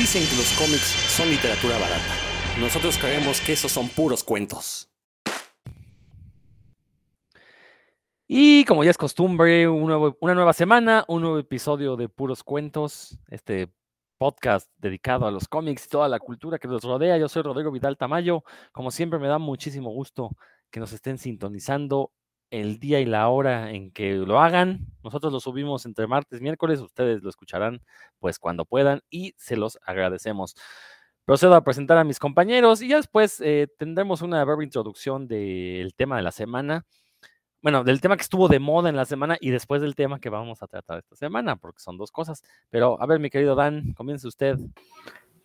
Dicen que los cómics son literatura barata. Nosotros creemos que esos son puros cuentos. Y como ya es costumbre, una nueva semana, un nuevo episodio de Puros Cuentos, este podcast dedicado a los cómics y toda la cultura que los rodea. Yo soy Rodrigo Vidal Tamayo. Como siempre, me da muchísimo gusto que nos estén sintonizando el día y la hora en que lo hagan. Nosotros lo subimos entre martes y miércoles, ustedes lo escucharán pues cuando puedan y se los agradecemos. Procedo a presentar a mis compañeros y ya después eh, tendremos una breve introducción del tema de la semana. Bueno, del tema que estuvo de moda en la semana y después del tema que vamos a tratar esta semana, porque son dos cosas. Pero a ver, mi querido Dan, comience usted.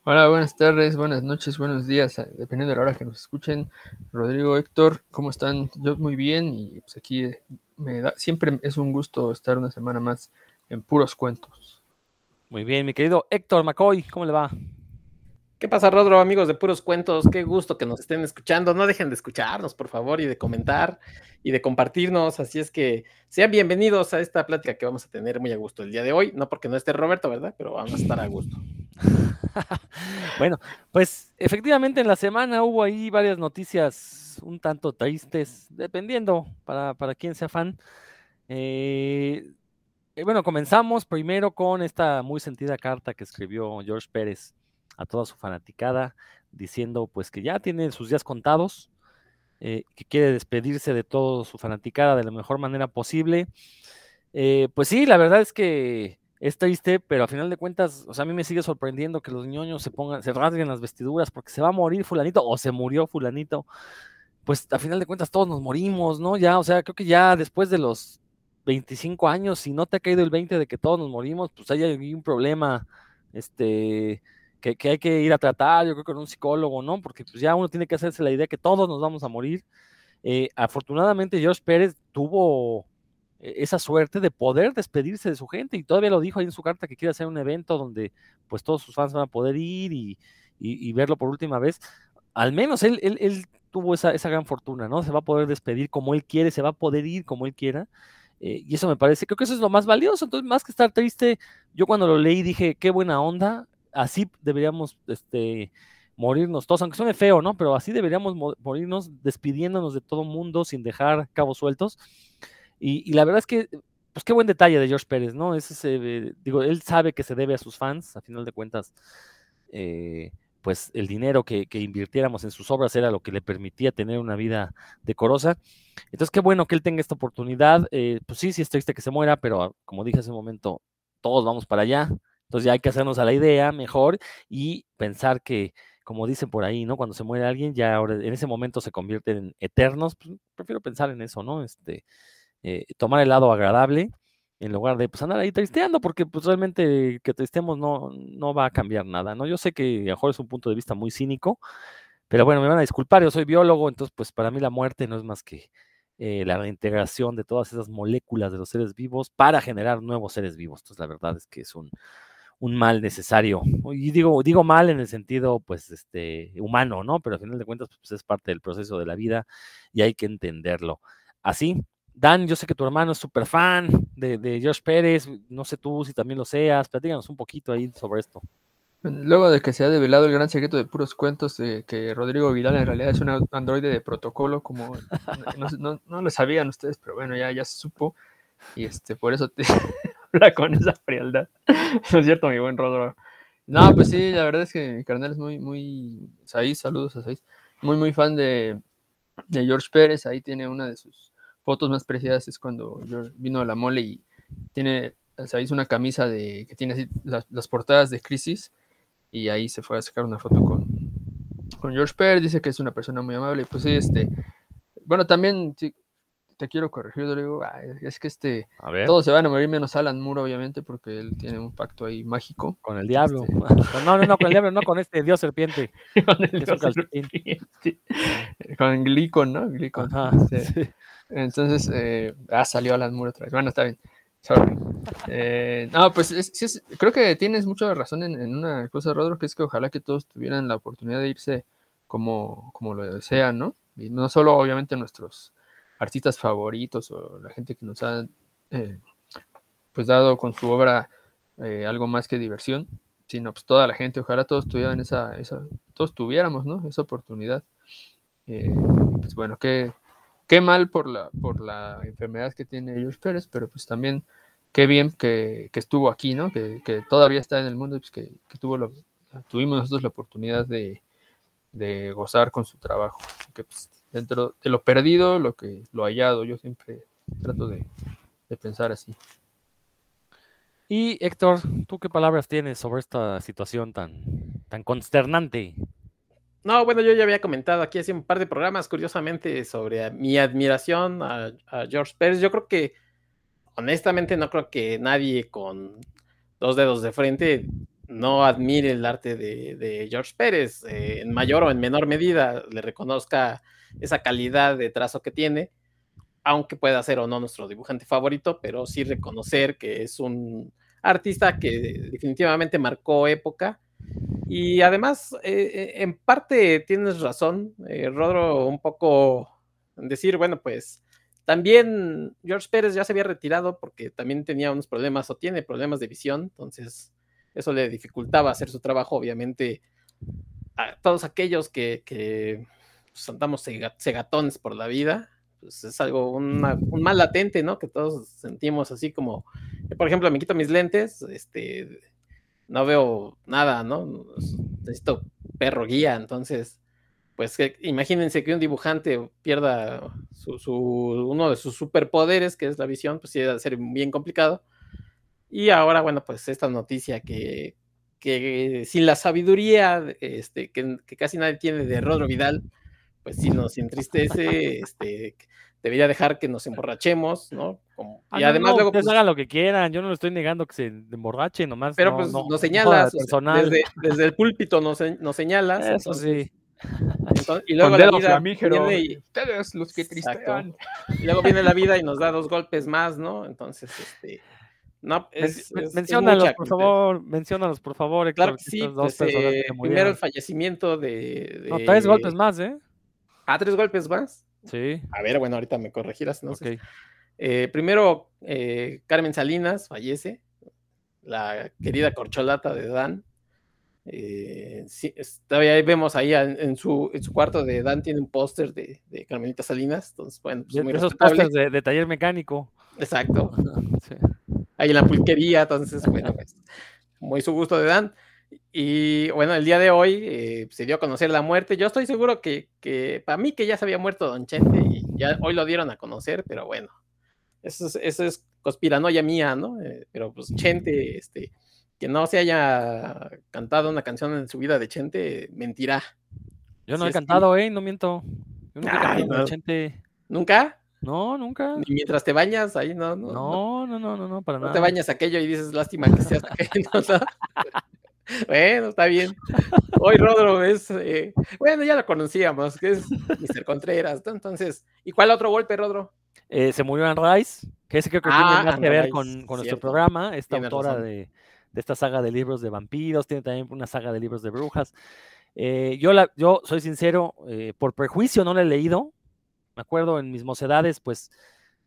Hola, buenas tardes, buenas noches, buenos días, eh, dependiendo de la hora que nos escuchen. Rodrigo, Héctor, ¿cómo están? Yo muy bien y pues aquí eh, me da, siempre es un gusto estar una semana más en puros cuentos. Muy bien, mi querido Héctor McCoy, ¿cómo le va? ¿Qué pasa, Rodro, amigos de Puros Cuentos? Qué gusto que nos estén escuchando. No dejen de escucharnos, por favor, y de comentar y de compartirnos. Así es que sean bienvenidos a esta plática que vamos a tener muy a gusto el día de hoy. No porque no esté Roberto, ¿verdad? Pero vamos a estar a gusto. bueno, pues efectivamente en la semana hubo ahí varias noticias un tanto tristes, dependiendo para, para quien sea fan. Eh, bueno, comenzamos primero con esta muy sentida carta que escribió George Pérez a toda su fanaticada, diciendo pues que ya tiene sus días contados, eh, que quiere despedirse de toda su fanaticada de la mejor manera posible. Eh, pues sí, la verdad es que es triste, pero a final de cuentas, o sea, a mí me sigue sorprendiendo que los ñoños se pongan, se rasguen las vestiduras porque se va a morir fulanito o se murió fulanito. Pues a final de cuentas todos nos morimos, ¿no? Ya, o sea, creo que ya después de los 25 años, si no te ha caído el 20 de que todos nos morimos, pues hay un problema, este, que, hay que ir a tratar, yo creo que con un psicólogo, ¿no? Porque pues ya uno tiene que hacerse la idea que todos nos vamos a morir. Eh, afortunadamente, George Pérez tuvo esa suerte de poder despedirse de su gente y todavía lo dijo ahí en su carta que quiere hacer un evento donde pues todos sus fans van a poder ir y, verlo por última vez. Al menos él, él, tuvo esa, esa, gran fortuna, ¿no? Se va a poder despedir como él quiere, se va a poder ir como él quiera. Eh, y eso me parece, creo que eso es lo más valioso. Entonces, más que estar triste, yo cuando lo leí dije, qué buena onda así deberíamos este, morirnos todos, aunque suene feo, ¿no? Pero así deberíamos morirnos despidiéndonos de todo mundo sin dejar cabos sueltos. Y, la verdad es que, pues qué buen detalle de George Pérez, ¿no? Ese, digo, él sabe que se debe a sus fans, a final de cuentas, eh, pues el dinero que, invirtiéramos en sus obras era lo que le permitía tener una vida decorosa. Entonces, qué bueno que él tenga esta oportunidad. Eh, pues sí, sí es triste que se muera, pero como dije hace un momento, todos vamos para allá. Entonces ya hay que hacernos a la idea mejor y pensar que, como dicen por ahí, ¿no? Cuando se muere alguien, ya ahora en ese momento se convierten en eternos. Pues, prefiero pensar en eso, ¿no? Este, eh, tomar el lado agradable en lugar de pues andar ahí tristeando, porque pues realmente que tristemos no, no va a cambiar nada, ¿no? Yo sé que a lo mejor es un punto de vista muy cínico, pero bueno, me van a disculpar, yo soy biólogo, entonces pues para mí la muerte no es más que eh, la reintegración de todas esas moléculas de los seres vivos para generar nuevos seres vivos. Entonces la verdad es que es un, un mal necesario. Y digo, digo mal en el sentido, pues, este, humano, ¿no? Pero al final de cuentas, pues es parte del proceso de la vida y hay que entenderlo. Así, Dan, yo sé que tu hermano es súper fan de, de Josh Pérez, no sé tú si también lo seas, platícanos un poquito ahí sobre esto. Luego de que se ha develado el gran secreto de puros cuentos de que Rodrigo Vidal en realidad es un androide de protocolo, como no, lo sabían ustedes, pero bueno, ya, se supo. Y este, por eso te, con esa frialdad. ¿No es cierto, mi buen Rodro? No, pues sí, la verdad es que mi carnal es muy, muy. Saiz, saludos a Saiz. Muy, muy fan de George Pérez. Ahí tiene una de sus fotos más preciadas. Es cuando George vino a la mole y tiene. Saiz una camisa de que tiene así las, portadas de Crisis. Y ahí se fue a sacar una foto con, con George Pérez. Dice que es una persona muy amable. Pues sí, este. Bueno, también sí, te quiero corregir, Rodrigo. es que este. Todos se van a morir menos Alan Moore, obviamente, porque él tiene un pacto ahí mágico. Con el diablo. Este, no, no, no, con el diablo, no con este dios serpiente. con el dios serpiente. Con Glicon, ¿no? Glicon. Este, entonces, eh, ah, salió Alan Moore otra vez. Bueno, está bien. Eh, no, pues es, creo que tienes mucha razón en, una cosa, Rodrigo, que es que ojalá que todos tuvieran la oportunidad de irse como, como lo desean, ¿no? Y no solo, obviamente, nuestros artistas favoritos o la gente que nos ha eh, pues dado con su obra eh, algo más que diversión, sí, no, pues toda la gente, ojalá todos tuvieran esa, esa todos tuviéramos, ¿no? Esa oportunidad. Eh, pues bueno, qué, qué mal por la, por la enfermedad que tiene George Pérez, pero pues también qué bien que, que estuvo aquí, ¿no? Que, que, todavía está en el mundo, pues que, que tuvo lo, tuvimos nosotros la oportunidad de, de gozar con su trabajo. Que pues, dentro de lo perdido, lo que lo hallado, yo siempre trato de, de pensar así. Y Héctor, ¿tú qué palabras tienes sobre esta situación tan, tan consternante? No, bueno, yo ya había comentado aquí hace un par de programas, curiosamente, sobre mi admiración a, George Pérez. Yo creo que, honestamente, no creo que nadie con dos dedos de frente no admire el arte de, de George Pérez, eh, en mayor o en menor medida, le reconozca esa calidad de trazo que tiene aunque pueda ser o no nuestro dibujante favorito, pero sí reconocer que es un artista que definitivamente marcó época. Y además, eh, eh, en parte tienes razón, eh, Rodro, un poco en decir, bueno, pues también George Pérez ya se había retirado porque también tenía unos problemas o tiene problemas de visión, entonces eso le dificultaba hacer su trabajo, obviamente, a todos aquellos que, que pues, andamos cegatones por la vida, pues, es algo, un mal latente, ¿no? Que todos sentimos así como, por ejemplo, me quito mis lentes, este, no veo nada, ¿no? Necesito perro guía, entonces, pues imagínense que un dibujante pierda su, uno de sus superpoderes, que es la visión, pues sí debe ser bien complicado. Y ahora, bueno, pues esta noticia que, que sin la sabiduría este, que, que, casi nadie tiene de Rodro Vidal, pues sí nos entristece, este, debería dejar que nos emborrachemos, ¿no? Ah, y además luego... Pues, hagan lo que quieran, yo no le estoy negando que se emborrache nomás. Pero pues nos señalas, desde, desde, el púlpito nos, nos señalas. Eso sí. y luego la vida viene y, ustedes los que tristean. Y luego viene la vida y nos da dos golpes más, ¿no? Entonces, este... No, es, menciónalos, por favor, menciónalos, por favor. Claro que sí, pues, eh, primero el fallecimiento de, de... No, tres golpes más, ¿eh? Ah, tres golpes más. Sí. A ver, bueno, ahorita me corregirás. No eh, primero, eh, Carmen Salinas fallece, la querida corcholata de Dan. Eh, todavía vemos ahí en, su, en su cuarto de Dan tiene un póster de, de, Carmelita Salinas. Entonces, bueno, pues muy esos pósters de, taller mecánico. Exacto. Ahí en la pulquería, entonces, bueno, pues, muy su gusto de Dan. Y bueno, el día de hoy eh, se dio a conocer la muerte. Yo estoy seguro que, que, para mí que ya se había muerto Don Chente y ya hoy lo dieron a conocer, pero bueno, eso es, eso es conspiranoia mía, ¿no? Eh, pero pues Chente, este, que no se haya cantado una canción en su vida de Chente, mentirá. Yo no he cantado, ¿eh? No miento. Yo nunca he cantado no. Chente. ¿Nunca? No, nunca. Ni mientras te bañas, ahí no. No, no, no, no, no, no para no nada. te bañas aquello y dices, lástima que seas aquello, ¿no? Bueno, está bien. Hoy Rodro es, eh, bueno, ya lo conocíamos, que es Mr. Contreras. Entonces, ¿y cuál otro golpe, Rodro? Eh, se murió Anne Rice, que ese creo que ah, tiene más que ver con, con nuestro programa, esta autora de, de, esta saga de libros de vampiros, tiene también una saga de libros de brujas. Eh, yo, la, yo soy sincero, por prejuicio no la he leído. Me acuerdo en mis mocedades, pues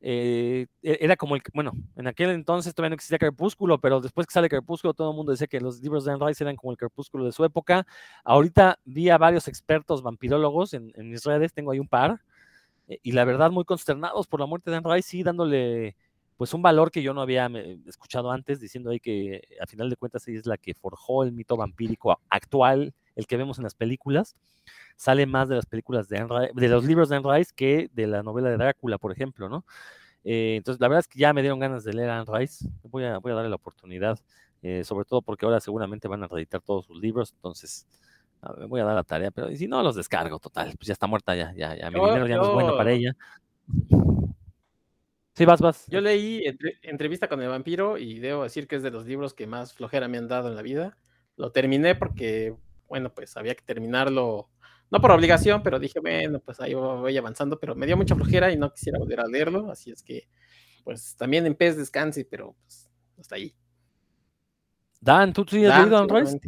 eh, e-, era como el, bueno, en aquel entonces todavía no existía Crepúsculo, pero después que sale Crepúsculo, todo el mundo decía que los libros de Anne Rice eran como el Crepúsculo de su época. Ahorita vi a varios expertos vampirólogos en, en mis redes, tengo ahí un par, eh, y la verdad muy consternados por la muerte de Anne Rice, sí dándole pues un valor que yo no había escuchado antes, diciendo ahí que a final de cuentas ella es la que forjó el mito vampírico actual, el que vemos en las películas sale más de las películas de, Anne, de los libros de Anne Rice que de la novela de Drácula, por ejemplo, ¿no? Eh, entonces, la verdad es que ya me dieron ganas de leer a Anne Rice. Voy a, voy a darle la oportunidad, eh, sobre todo porque ahora seguramente van a reeditar todos sus libros. Entonces, me voy a dar la tarea, pero si no, los descargo, total. Pues ya está muerta, ya, ya, ya. Mi dinero ya no es bueno para ella. Sí, vas, vas. Yo leí entre, entrevista con el vampiro y debo decir que es de los libros que más flojera me han dado en la vida. Lo terminé porque, bueno, pues había que terminarlo no por obligación, pero dije, bueno, pues ahí voy avanzando, pero me dio mucha flojera y no quisiera volver a leerlo, así es que, pues también en pez descanse, pero pues hasta ahí. Dan, ¿tú sí has leído Rice?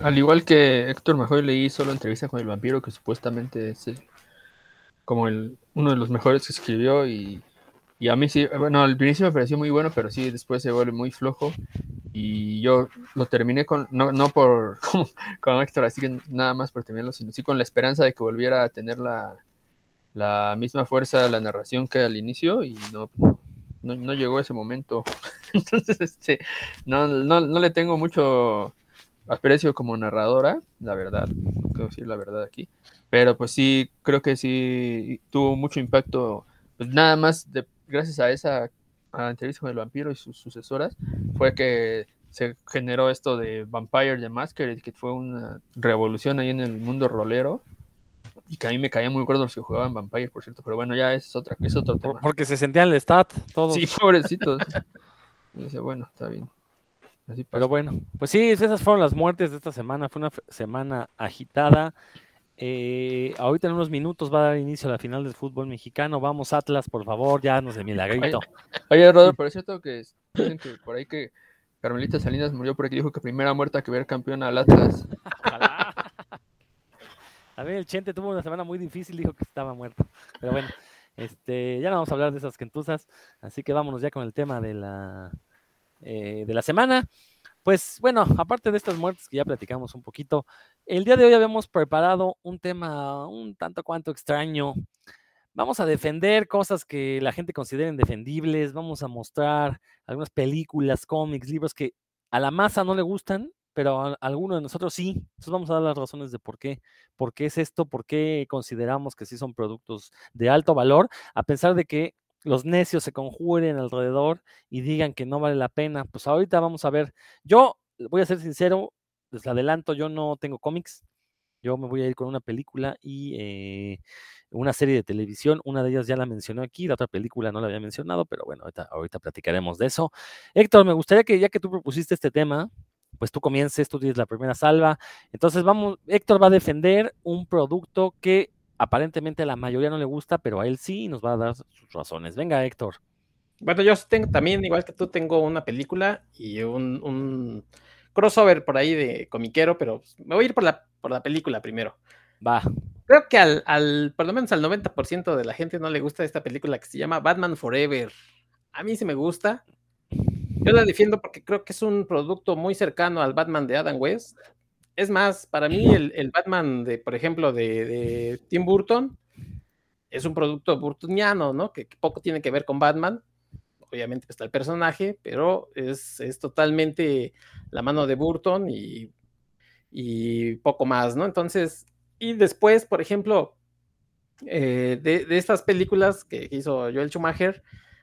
Al igual que Héctor Majoy leí solo entrevista con el vampiro, que supuestamente es como el, uno de los mejores que escribió y, y, a mí sí, bueno, al principio me pareció muy bueno, pero sí, después se vuelve muy flojo. y yo lo terminé con, no, no por con Héctor, así que nada más por terminarlo, sino sí con la esperanza de que volviera a tener la, la misma fuerza la narración que al inicio y no, no, no llegó ese momento. Entonces, este, no, no, no le tengo mucho aprecio como narradora, la verdad, quiero decir la verdad aquí, pero pues sí, creo que sí tuvo mucho impacto, pues nada más de, gracias a esa a la entrevista con el vampiro y sus sucesoras, fue que se generó esto de Vampire the Masquerade, que fue una revolución ahí en el mundo rolero, y que a mí me caía muy gordo los que jugaban Vampire, por cierto, pero bueno, ya es, otra, es otro tema. Porque se sentían el stat, todos. Sí, pobrecitos. Y dice, bueno, está bien. Así. Pero bueno, pues sí, esas fueron las muertes de esta semana. Fue una semana agitada. Eh, ahorita en unos minutos va a dar inicio a la final del fútbol mexicano. Vamos, Atlas, por favor, ya nos de milagrito. Oye, Rodolfo, pero es cierto que dicen que por ahí que Carmelita Salinas murió porque dijo que primera muerta que ver campeón al Atlas. Ojalá. A ver, el Chente tuvo una semana muy difícil, dijo que estaba muerto. Pero bueno, este, ya no vamos a hablar de esas quentuzas, así que vámonos ya con el tema de la, eh, de la semana. Pues bueno, aparte de estas muertes que ya platicamos un poquito, el día de hoy habíamos preparado un tema un tanto cuanto extraño. Vamos a defender cosas que la gente considera indefendibles, vamos a mostrar algunas películas, cómics, libros que a la masa no le gustan, pero a, alguno de nosotros sí. Entonces vamos a dar las razones de por qué, por qué es esto, por qué consideramos que sí son productos de alto valor, a pesar de que los necios se conjuren alrededor y digan que no vale la pena. Pues ahorita vamos a ver. Yo voy a ser sincero, les adelanto, yo no tengo cómics. Yo me voy a ir con una película y eh, una serie de televisión. Una de ellas ya la mencioné aquí, la otra película no la había mencionado, pero bueno, ahorita, platicaremos de eso. Héctor, me gustaría que ya que tú propusiste este tema, pues tú comiences, tú tienes la primera salva. Entonces vamos, Héctor va a defender un producto que aparentemente a la mayoría no le gusta, pero a él sí y nos va a dar sus razones. Venga, Héctor. Bueno, yo tengo también, igual que tú, tengo una película y un, un crossover por ahí de comiquero, pero me voy a ir por la, por la película primero. Va. Creo que al, al, por lo menos al 90% de la gente no le gusta esta película que se llama Batman Forever. A mí sí me gusta. Yo la defiendo porque creo que es un producto muy cercano al Batman de Adam West. Es más, para mí el, el Batman de, por ejemplo, de, de, Tim Burton es un producto burtoniano, ¿no? Que, que, poco tiene que ver con Batman. Obviamente está el personaje, pero es, es totalmente la mano de Burton y, poco más, ¿no? Entonces, y después, por ejemplo, eh, de, estas películas que hizo Joel Schumacher,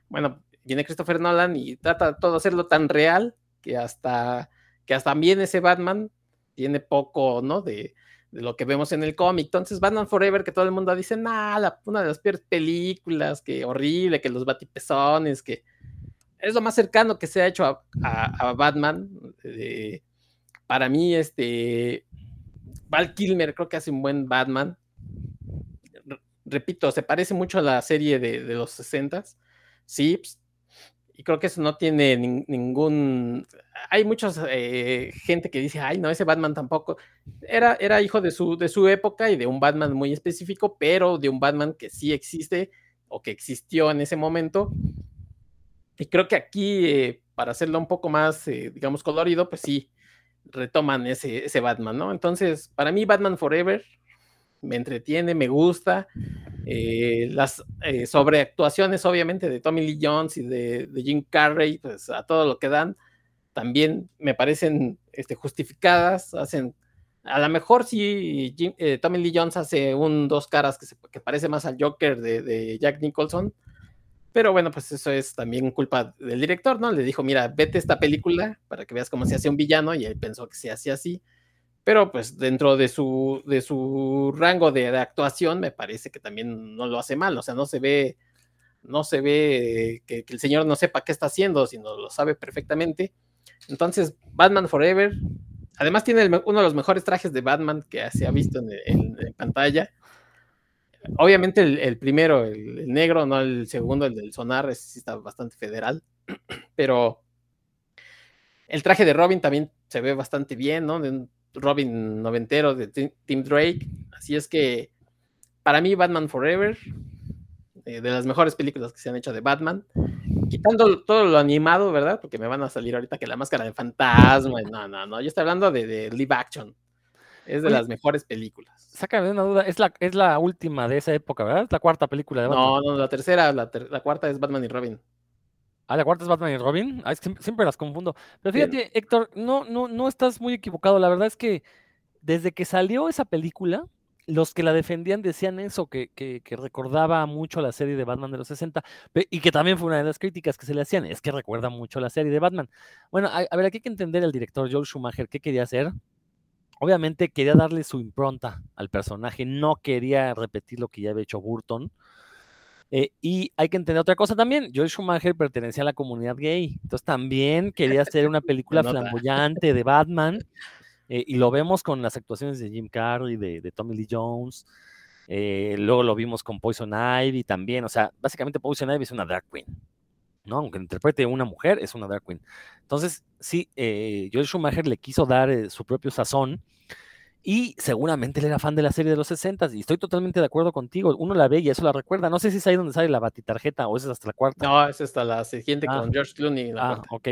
bueno, viene Christopher Nolan y trata todo hacerlo tan real que hasta, que hasta también ese Batman tiene poco, ¿no? De, de lo que vemos en el cómic. Entonces, Batman Forever, que todo el mundo dice, nada, una de las peores películas, que horrible, que los batipezones, que es lo más cercano que se ha hecho a, Batman. Eh, para mí, este, Val Kilmer creo que hace un buen Batman. Repito, se parece mucho a la serie de, los 60s. Sí, y creo que eso no tiene nin, ningún. Hay mucha eh, gente que dice, ay, no, ese Batman tampoco. Era, era hijo de su, de su época y de un Batman muy específico, pero de un Batman que sí existe o que existió en ese momento. Y creo que aquí, eh, para hacerlo un poco más, eh, digamos, colorido, pues sí, retoman ese, ese Batman, ¿no? Entonces, para mí, Batman Forever me entretiene, me gusta. Eh, las eh, sobreactuaciones, obviamente, de Tommy Lee Jones y de, de, Jim Carrey, pues a todo lo que dan, también me parecen este, justificadas. Hacen, a lo mejor sí, Jim, eh, Tommy Lee Jones hace un dos caras que, se, que parece más al Joker de, de, Jack Nicholson. Pero bueno, pues eso es también culpa del director, ¿no? Le dijo, mira, vete esta película para que veas cómo se hace un villano, y él pensó que se hacía así pero pues dentro de su, de su rango de, de, actuación me parece que también no lo hace mal, o sea, no se ve, no se ve que, que, el señor no sepa qué está haciendo, sino lo sabe perfectamente. Entonces, Batman Forever, además tiene el, uno de los mejores trajes de Batman que se ha visto en, en, en pantalla. Obviamente el, primero, el, negro, no el segundo, el del sonar, sí está bastante federal, pero el traje de Robin también se ve bastante bien, ¿no? De un, Robin noventero de Tim Drake. Así es que para mí Batman Forever eh, de las mejores películas que se han hecho de Batman. Quitando todo lo animado, ¿verdad? Porque me van a salir ahorita que la máscara de fantasma. No, no, no. Yo estoy hablando de live action. Es de Oye, las mejores películas. Sácame de una duda, es la, es la última de esa época, ¿verdad? Es la cuarta película de Batman. No, no, la tercera, la, ter- la cuarta es Batman y Robin. Ah, la cuarta es Batman y Robin. Ah, es que siempre, las confundo. Pero Bien. fíjate, Héctor, no, no, no estás muy equivocado. La verdad es que desde que salió esa película, los que la defendían decían eso, que, que, que recordaba mucho la serie de Batman de los 60, pe- y que también fue una de las críticas que se le hacían, es que recuerda mucho a la serie de Batman. Bueno, a, a ver, aquí hay que entender el director Joel Schumacher, ¿qué quería hacer? Obviamente quería darle su impronta al personaje, no quería repetir lo que ya había hecho Burton. Eh, y hay que entender otra cosa también. Joel Schumacher pertenecía a la comunidad gay. Entonces también quería hacer una película flamboyante de Batman. eh, y lo vemos con las actuaciones de Jim Carrey, de, de Tommy Lee Jones. eh, luego lo vimos con Poison Ivy también. O sea, básicamente Poison Ivy es una drag queen. ¿No? Aunque interprete una mujer, es una drag queen. Entonces, sí, eh, Joel Schumacher le quiso dar eh, su propio sazón. Y seguramente él era fan de la serie de los 60 y estoy totalmente de acuerdo contigo. Uno la ve y eso la recuerda. No sé si es ahí donde sale la batitarjeta o esa es hasta la cuarta. No, es hasta la siguiente Ah. con George Clooney. La ah, cuarta. ok.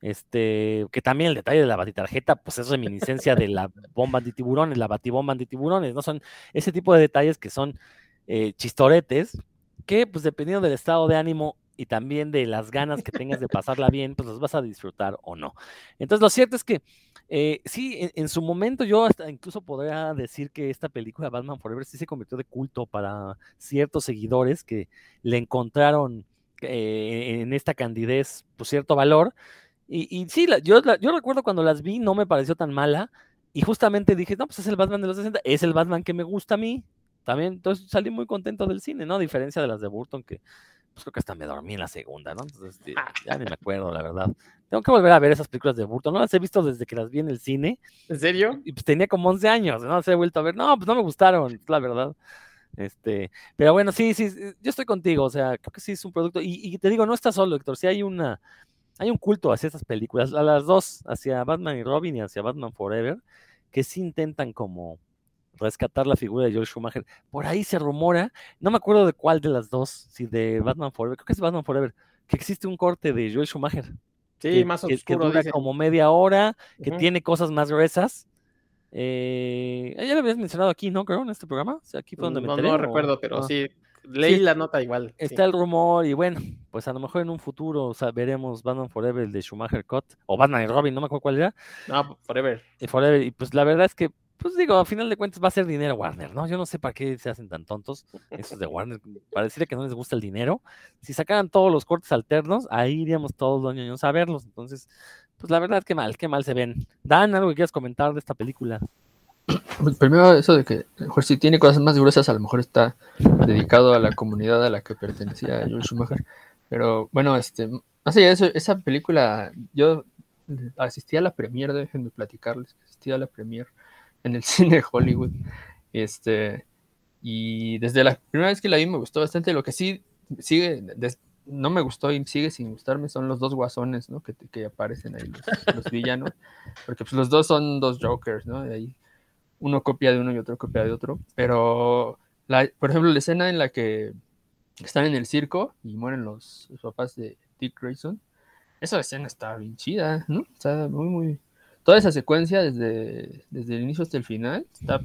Este, que también el detalle de la batitarjeta, pues es reminiscencia de la bomba antitiburones, la batibomba antitiburones, ¿no? Son ese tipo de detalles que son eh, chistoretes, que pues dependiendo del estado de ánimo y también de las ganas que tengas de pasarla bien, pues los vas a disfrutar o no. Entonces, lo cierto es que eh, sí, en, en su momento yo hasta incluso podría decir que esta película Batman Forever sí se convirtió de culto para ciertos seguidores que le encontraron eh, en esta candidez pues, cierto valor. Y, y sí, la- yo, la- yo recuerdo cuando las vi, no me pareció tan mala. Y justamente dije, no, pues es el Batman de los 60, es el Batman que me gusta a mí. También, entonces salí muy contento del cine, ¿no? A diferencia de las de Burton, que pues creo que hasta me dormí en la segunda, ¿no? Entonces, este, ya ni me acuerdo, la verdad. Tengo que volver a ver esas películas de Burton. No las he visto desde que las vi en el cine. ¿En serio? Y pues tenía como 11 años, no las he vuelto a ver. No, pues no me gustaron, la verdad. Este, pero bueno, sí, sí, yo estoy contigo, o sea, creo que sí es un producto. Y, y te digo, no está solo, Héctor, sí hay una, hay un culto hacia esas películas, a las dos, hacia Batman y Robin y hacia Batman Forever, que sí intentan como rescatar la figura de Joel Schumacher. Por ahí se rumora, no me acuerdo de cuál de las dos, si de Batman Forever, creo que es Batman Forever, que existe un corte de Joel Schumacher. Sí, que, más que- que oscuro. dura dice. como media hora, que tiene cosas más gruesas. Eh, ya lo habías mencionado aquí, ¿no? Creo, en este programa. O sea, aquí fue donde me No, enteré, no o- recuerdo, pero ah. sí. Leí Sí, la nota igual. sí. Está el rumor y bueno, pues a lo mejor en un futuro o sea, veremos Batman Forever, el de Schumacher Cut, o Batman y Robin, no me acuerdo cuál era, No, Forever. y Forever, y pues la verdad es que, pues digo, a final de cuentas va a ser dinero Warner, ¿no? Yo no sé para qué se hacen tan tontos esos de Warner, para decirle que no les gusta el dinero. Si sacaran todos los cortes alternos, ahí iríamos todos los niños a verlos. Entonces, pues la verdad, qué mal, qué mal se ven. Dan, algo que quieras comentar de esta película. Pues primero eso de que mejor si tiene cosas más gruesas, a lo mejor está dedicado a la comunidad a la que pertenecía Joel Schumacher. Pero bueno, este, de eso, esa película, yo asistí a la premiere, déjenme platicarles, asistí a la premiere en el cine de Hollywood. Este, y desde la primera vez que la vi me gustó bastante. Lo que sí sigue, des- no me gustó y sigue sin gustarme son los dos guasones, ¿no? Que, que aparecen ahí, los, los villanos. Porque pues, los dos son dos Jokers, ¿no? De ahí uno copia de uno y otro copia de otro. Pero, la, por ejemplo, la escena en la que están en el circo y mueren los, los papás de Dick Grayson, esa escena está bien chida, ¿no? Está muy, muy... Toda esa secuencia desde, desde el inicio hasta el final está,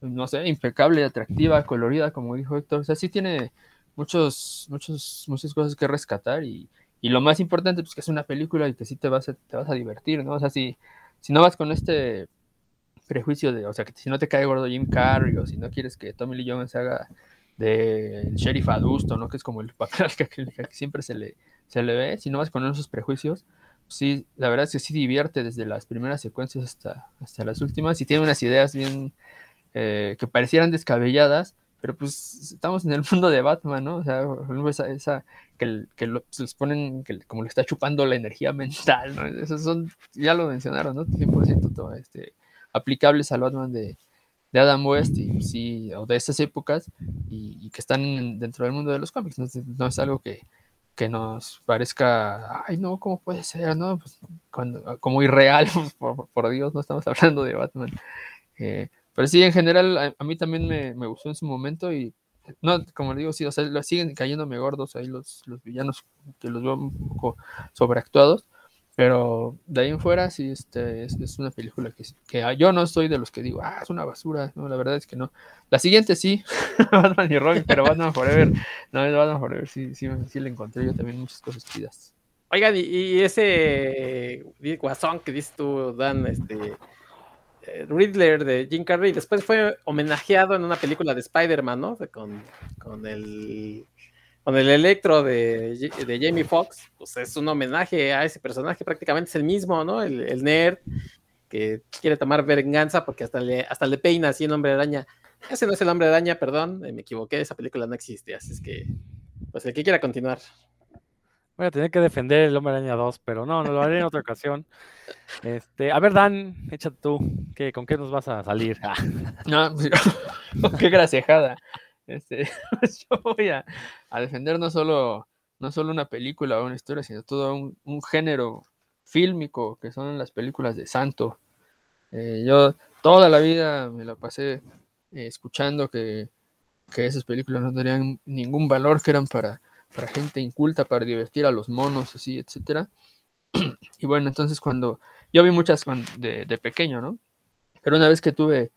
no sé, impecable, atractiva, colorida, como dijo Héctor. O sea, sí tiene muchos, muchos, muchas cosas que rescatar y, y lo más importante, pues que es una película y que sí te vas a, te vas a divertir, ¿no? O sea, si, si no vas con este prejuicio de, o sea, que si no te cae gordo Jim Carrey o si no quieres que Tommy Lee Jones haga de sheriff adusto, ¿no? Que es como el papel que, que- que siempre se le, se le ve, si no vas con esos prejuicios, sí, la verdad es que sí divierte desde las primeras secuencias hasta, hasta las últimas y tiene unas ideas bien eh, que parecieran descabelladas, pero pues estamos en el mundo de Batman, ¿no? O sea, esa, esa que, que lo- les ponen, que como le está chupando la energía mental, ¿no? Esos son, ya lo mencionaron, ¿no? 100% todo, este, aplicables al Batman de, de Adam West y sí, o de esas épocas y, que están en- dentro del mundo de los cómics, no, no es algo que, que nos parezca, ay no, ¿cómo puede ser? ¿no? Pues, cuando, como irreal, por, por Dios, no estamos hablando de Batman. Eh, pero sí, en general, a, a mí también me, me gustó en su momento y no, como digo, sí, o sea, siguen cayéndome gordos ahí los, los villanos que los veo un poco sobreactuados, pero de ahí en fuera sí, este, es, una película que, que, yo no soy de los que digo, ah, es una basura, no, la verdad es que no. La siguiente sí, Batman y Robin, pero Batman Forever, no, Batman Forever sí, sí, sí le encontré yo también muchas cosas chidas. Oigan, y, ese guasón que dices tú, Dan, este eh, Riddler de Jim Carrey, después fue homenajeado en una película de Spider-Man, ¿no? Con, con, el con el Electro de, de, Jamie Foxx, pues es un homenaje a ese personaje, prácticamente es el mismo, ¿no? El, nerd que quiere tomar venganza porque hasta le, hasta le peina así el hombre araña. Ese no es el hombre de araña, perdón, eh, me equivoqué, esa película no existe, así es que, pues el que quiera continuar. Voy a tener que defender el Hombre Araña 2, pero no, no lo haré en otra ocasión. Este, a ver, Dan, échate tú, ¿qué, ¿con qué nos vas a salir? Ah. No, qué grasejada. Este, yo voy a, defender no solo, no solo una película o una historia, sino todo un, género fílmico que son las películas de Santo. Eh, yo toda la vida me la pasé eh, escuchando que, que esas películas no tenían ningún valor, que eran para para gente inculta, para divertir a los monos, así, etcétera. Y bueno, entonces cuando yo vi muchas de, de pequeño, ¿no? Pero una vez que tuve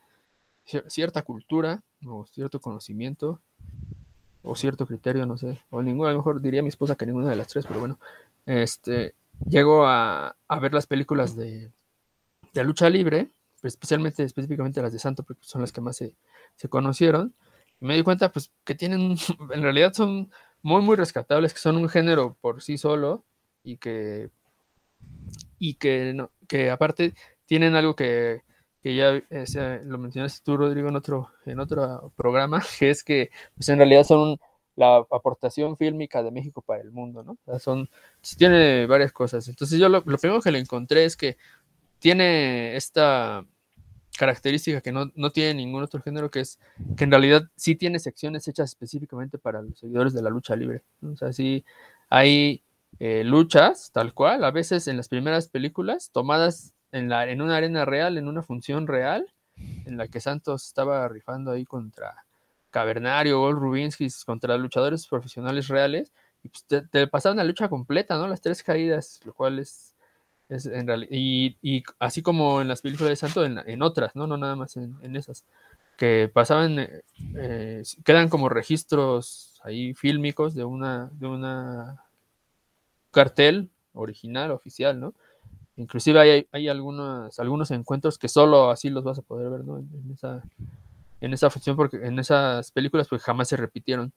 cierta cultura o cierto conocimiento o cierto criterio, no sé, o ninguna, a lo mejor diría mi esposa que ninguna de las tres, pero bueno, este, llego a, a ver las películas de, de, lucha libre, especialmente, específicamente las de Santo, porque son las que más se, se conocieron, y me di cuenta, pues, que tienen, en realidad son muy, muy rescatables, que son un género por sí solo y que, y que, no, que aparte tienen algo que, que ya eh, lo mencionaste tú, Rodrigo, en otro, en otro programa, que es que pues en realidad son la aportación fílmica de México para el mundo, ¿no? O sea, son, tiene varias cosas. Entonces yo lo, lo primero que le encontré es que tiene esta característica que no, tiene ningún otro género, que es que en realidad sí tiene secciones hechas específicamente para los seguidores de la lucha libre. O sea, sí hay eh, luchas, tal cual, a veces en las primeras películas, tomadas en, la, en una arena real, en una función real, en la que Santos estaba rifando ahí contra Cavernario, Gol Rubinsky, contra luchadores profesionales reales, y pues te, te pasaron la lucha completa, ¿no? Las tres caídas, lo cual es en y, así como en las películas de Santo, en, otras, ¿no? No nada más en, esas. Que pasaban, eh, eh, quedan como registros ahí fílmicos de una, de una cartel original, oficial, ¿no? Inclusive hay, hay algunos, algunos encuentros que solo así los vas a poder ver, ¿no? En, esa, en esa porque en esas películas pues jamás se repitieron.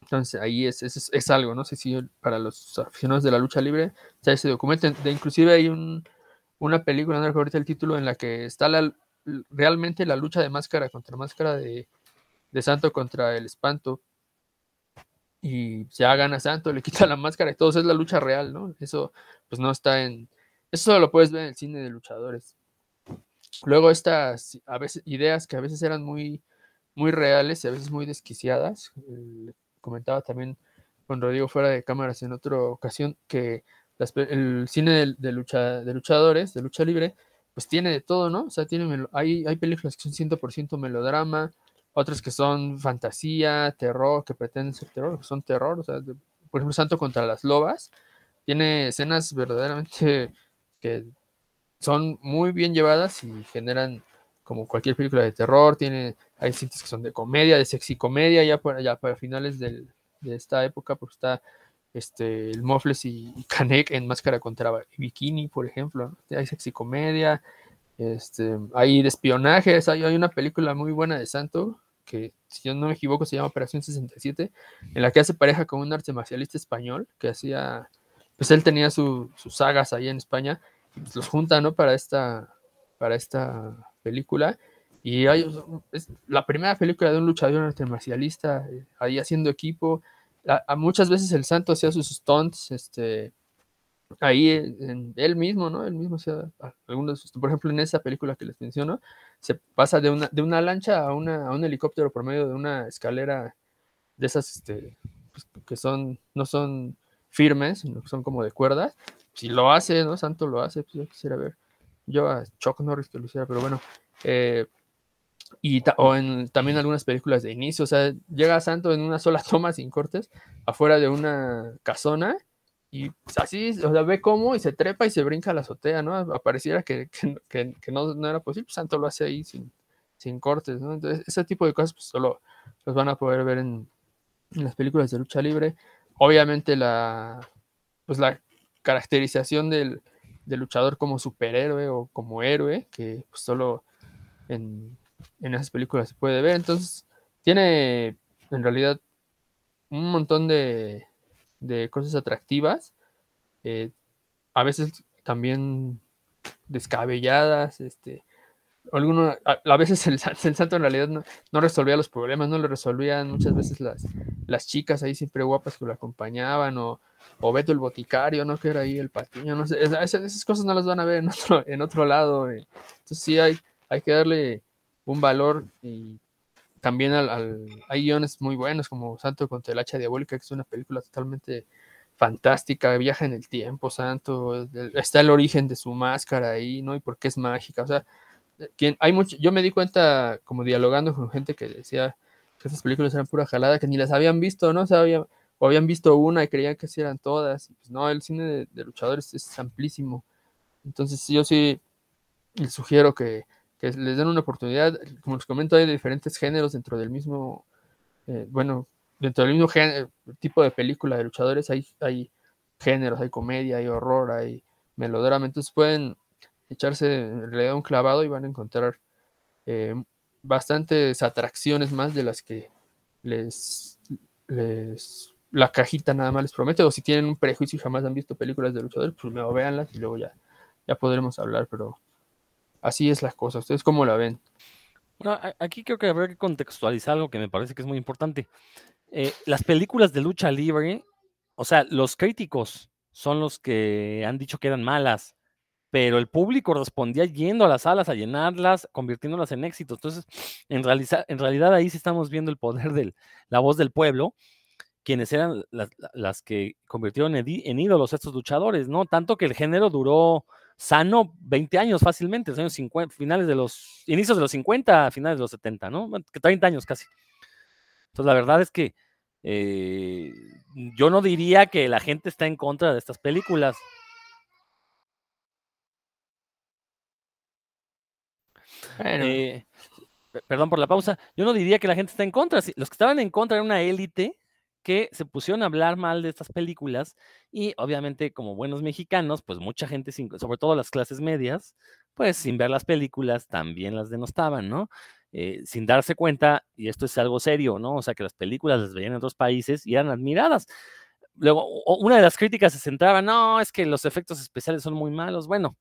Entonces ahí es, es, algo, no sé si para los aficionados de la lucha libre, o sea, ese documento, de, inclusive hay un, una película, no recuerdo ahorita el título, en la que está la, realmente la lucha de máscara contra máscara de, Santo contra el espanto. Y ya gana Santo, le quita la máscara y todo, eso es la lucha real, ¿no? Eso pues no está en... Eso lo puedes ver en el cine de luchadores. Luego estas a veces ideas que a veces eran muy, muy reales y a veces muy desquiciadas, comentaba también con Rodrigo fuera de cámaras en otra ocasión, que el cine de, lucha, de luchadores, de lucha libre, pues tiene de todo, ¿no? O sea, tiene, hay, hay películas que son 100% melodrama, otras que son fantasía, terror, que pretenden ser terror, que son terror, o sea, por ejemplo, Santo contra las Lobas, tiene escenas verdaderamente son muy bien llevadas y generan como cualquier película de terror, tiene, hay cintas que son de comedia, de sexy comedia, ya para, ya para finales de esta época, pues está este, el Mofles y, Canek en Máscara contra Bikini, por ejemplo, hay sexy comedia, este, hay de espionaje, hay, una película muy buena de Santo, que si yo no me equivoco se llama Operación 67, en la que hace pareja con un arte marcialista español, que hacía, pues él tenía sus sagas ahí en España, y los junta, ¿no? Para esta, para esta película. Y hay, es la primera película de un luchador marcialista eh, ahí haciendo equipo. A, muchas veces el santo hacía sus stunts, este, ahí en, él mismo, ¿no? Él mismo hacía algunos, por ejemplo, en esa película que les menciono, se pasa de una, de una lancha a, una, a un helicóptero por medio de una escalera de esas, este, pues, que son, no son firmes, sino que son como de cuerdas. Si lo hace, ¿no? Santo lo hace, pues yo quisiera ver yo a Chuck Norris que lo hiciera, pero bueno, eh, Y o en también algunas películas de inicio, o sea, llega Santo en una sola toma sin cortes, afuera de una casona, y así, o sea, ve cómo y se trepa y se brinca a la azotea, ¿no? Apareciera que, que, que, no, no, era posible, pues, Santo lo hace ahí sin, sin cortes, ¿no? Entonces, ese tipo de cosas pues, solo los van a poder ver en, en las películas de lucha libre. Obviamente la, pues la caracterización del, del luchador como superhéroe o como héroe, que pues, solo en, en esas películas se puede ver. Entonces, tiene en realidad un montón de, de cosas atractivas, eh, a veces también descabelladas, este, alguno, a, veces el, santo en realidad no, resolvía los problemas, no lo resolvían muchas veces las, las chicas ahí siempre guapas que lo acompañaban, o, o Beto el boticario, ¿no? Que era ahí el patiño, no sé, esas, cosas no las van a ver en otro, en otro lado. Eh. Entonces sí hay, hay que darle un valor y también al, hay guiones muy buenos como Santo contra el hacha diabólica, que es una película totalmente fantástica, viaja en el tiempo, Santo, está el origen de su máscara ahí, ¿no? Y por qué es mágica, o sea, hay mucho, yo me di cuenta como dialogando con gente que decía que esas películas eran pura jalada, que ni las habían visto, ¿no? O, o habían visto una y creían que sí eran todas. Pues no, el cine de, luchadores es amplísimo. Entonces yo sí les sugiero que, que les den una oportunidad. Como les comento, hay diferentes géneros dentro del mismo, eh, bueno, dentro del mismo tipo de película de luchadores, hay, hay géneros, hay comedia, hay horror, hay melodrama, entonces pueden echarse en realidad un clavado y van a encontrar eh, bastantes atracciones más de las que les, les la cajita nada más les promete, o si tienen un prejuicio y jamás han visto películas de luchadores, pues primero véanlas y luego ya, ya podremos hablar, pero así es la cosa. ¿Ustedes cómo la ven? Aquí creo que habría que contextualizar algo que me parece que es muy importante. Eh, las películas de lucha libre, o sea, los críticos son los que han dicho que eran malas, pero el público respondía yendo a las salas a llenarlas, convirtiéndolas en éxito. Entonces, en, en realidad ahí sí estamos viendo el poder de la voz del pueblo, quienes eran las, que convirtieron en, en ídolos estos luchadores, ¿no? Tanto que el género duró sano 20 años fácilmente, los años 50, finales de los, inicios de los 50, finales de los 70, ¿no? 30 años casi. Entonces, la verdad es que eh, yo no diría que la gente está en contra de estas películas. Eh, perdón por la pausa. Yo no diría que la gente está en contra. Los que estaban en contra eran una élite que se pusieron a hablar mal de estas películas y obviamente como buenos mexicanos, pues mucha gente, sobre todo las clases medias, pues sin ver las películas también las denostaban, ¿no? Eh, sin darse cuenta, y esto es algo serio, ¿no? O sea, que las películas las veían en otros países y eran admiradas. Luego, una de las críticas se centraba, no, es que los efectos especiales son muy malos. Bueno,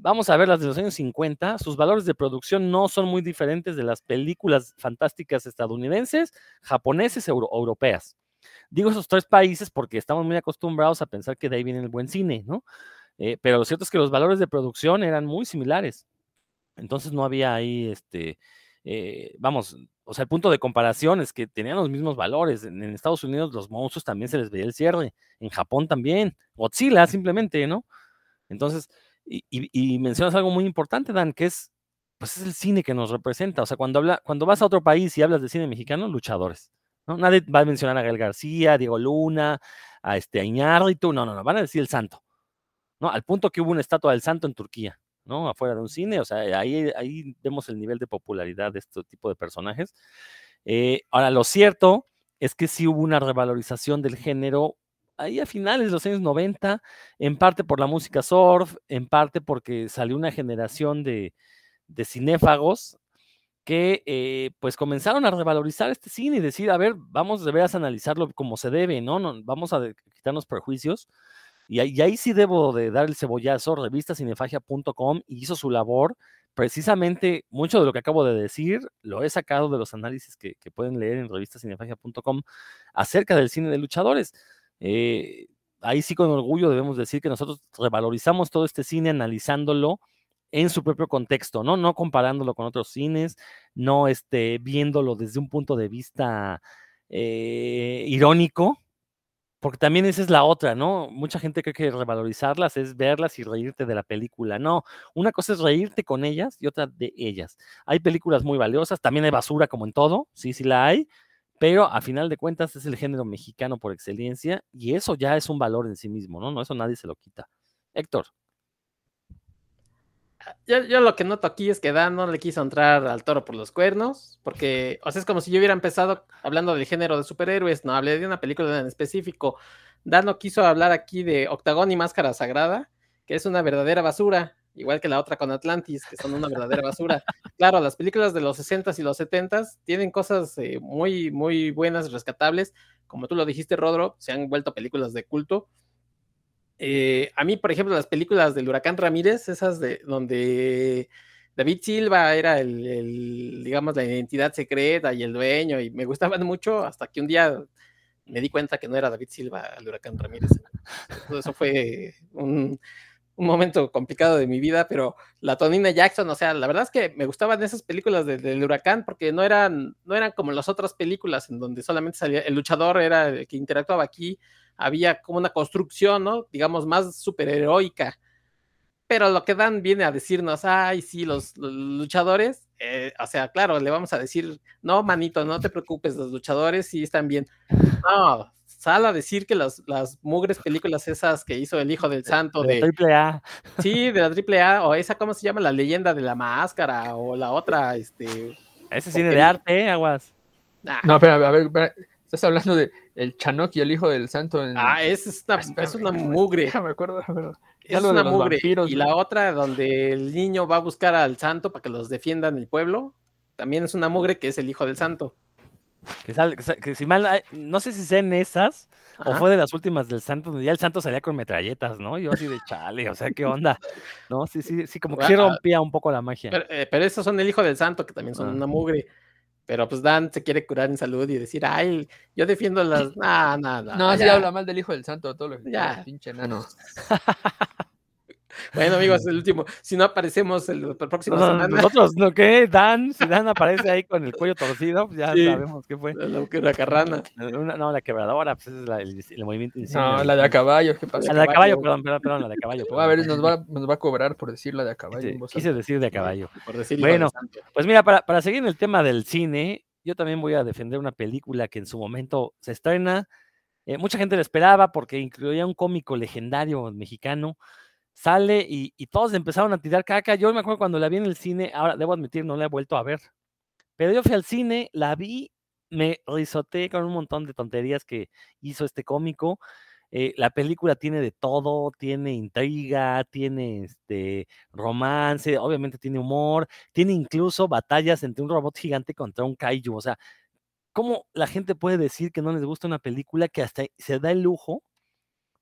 vamos a ver las de los años 50, sus valores de producción no son muy diferentes de las películas fantásticas estadounidenses, japoneses, o europeas. Digo esos tres países porque estamos muy acostumbrados a pensar que de ahí viene el buen cine, ¿no? Eh, pero lo cierto es que los valores de producción eran muy similares. Entonces no había ahí, este, eh, vamos, o sea, el punto de comparación es que tenían los mismos valores. En, Estados Unidos los monstruos también se les veía el cierre, en Japón también, Godzilla simplemente, ¿no? Entonces, y, mencionas algo muy importante, Dan, que es, pues es el cine que nos representa. O sea, cuando, habla, cuando vas a otro país y hablas de cine mexicano, luchadores. ¿no? Nadie va a mencionar a Gael García, a Diego Luna, a este Iñárritu, no, no, no, van a decir el santo, ¿no? Al punto que hubo una estatua del santo en Turquía, ¿no? Afuera de un cine, o sea, ahí, ahí vemos el nivel de popularidad de este tipo de personajes. Eh, ahora, lo cierto es que sí hubo una revalorización del género ahí a finales de los años 90, en parte por la música surf, en parte porque salió una generación de, de cinéfagos que eh, pues comenzaron a revalorizar este cine y decir, a ver, vamos de veras a analizarlo como se debe, ¿no? no vamos a quitarnos prejuicios. Y, ahí sí debo de dar el cebollazo, revistacinefagia.com hizo su labor. Precisamente mucho de lo que acabo de decir lo he sacado de los análisis que, pueden leer en revistacinefagia.com acerca del cine de luchadores. Eh, ahí sí con orgullo debemos decir que nosotros revalorizamos todo este cine analizándolo en su propio contexto, ¿no? No comparándolo con otros cines, no este, viéndolo desde un punto de vista eh, irónico, porque también esa es la otra, ¿no? Mucha gente cree que revalorizarlas es verlas y reírte de la película. No, una cosa es reírte con ellas y otra de ellas. Hay películas muy valiosas, también hay basura como en todo, sí, sí la hay, pero a final de cuentas es el género mexicano por excelencia y eso ya es un valor en sí mismo, ¿no? No, eso nadie se lo quita. Héctor. Yo, yo, lo que noto aquí es que Dan no le quiso entrar al toro por los cuernos, porque, o sea, es como si yo hubiera empezado hablando del género de superhéroes, no hablé de una película en específico. Dan no quiso hablar aquí de Octagón y Máscara Sagrada, que es una verdadera basura, igual que la otra con Atlantis, que son una verdadera basura. claro, las películas de los 60s y los 70s tienen cosas eh, muy, muy buenas, rescatables. Como tú lo dijiste, Rodro, se han vuelto películas de culto eh, a mí, por ejemplo, las películas del Huracán Ramírez, esas de donde David Silva era el, digamos, la identidad secreta y el dueño, y me gustaban mucho hasta que un día me di cuenta que no era David Silva el Huracán Ramírez. Eso fue un, momento complicado de mi vida, pero la Tonina Jackson, o sea, la verdad es que me gustaban esas películas del huracán porque no eran, no eran como las otras películas en donde solamente salía, el luchador era el que interactuaba aquí, había como una construcción, ¿no? Digamos, más superheroica. Pero lo que Dan viene a decirnos, ay, sí, los, luchadores, eh, o sea, claro, le vamos a decir, no, manito, no te preocupes, los luchadores sí están bien. No, sal a decir que las, las mugres películas esas que hizo el Hijo del Santo de... Triple A. Sí, de la Triple A, o esa, ¿cómo se llama? La leyenda de la máscara, o la otra, este... Ese cine de arte, ¿eh? Aguas. No, espera, a ver, espera. Estás hablando de el Chanok y el hijo del santo. En... Ah, es, una, ah, es una mugre. me acuerdo, Es una mugre. y la otra, donde el niño va a buscar al santo para que los defiendan el pueblo, también es una mugre que es el hijo del santo. Que, que, si mal, no sé si sean esas o fue de las últimas del santo, donde ya el santo salía con metralletas, ¿no? Yo así de chale, o sea, ¿qué onda? ¿No? Sí, sí, sí, como que sí rompía un poco la magia. Pero, eh, pero esos son el hijo del santo, que también son ah. una mugre. Pero pues Dan se quiere curar en salud y decir, ay, yo defiendo las. Nah, nah, nah, no, así habla mal del hijo del santo, todo lo que ya. pinche nano. Bueno, amigos, el último. Si no aparecemos el, próximo semana. Nosotros, ¿no qué? Dan, si Dan aparece ahí con el cuello torcido, pues ya sabemos qué fue. La, carrana. no, la quebradora, pues es la, el, movimiento No, la de a caballo, ¿qué pasa? La de a caballo, perdón, perdón, perdón, la de a caballo. a ver, nos va, nos va a cobrar por decir la de a caballo. quise decir de a caballo. Por bueno, pues mira, para, para seguir en el tema del cine, yo también voy a defender una película que en su momento se estrena. Eh, mucha gente la esperaba porque incluía un cómico legendario mexicano sale y, todos empezaron a tirar caca. Yo me acuerdo cuando la vi en el cine, ahora debo admitir, no la he vuelto a ver. Pero yo fui al cine, la vi, me risoteé con un montón de tonterías que hizo este cómico. Eh, la película tiene de todo, tiene intriga, tiene este romance, obviamente tiene humor, tiene incluso batallas entre un robot gigante contra un kaiju. O sea, ¿cómo la gente puede decir que no les gusta una película que hasta se da el lujo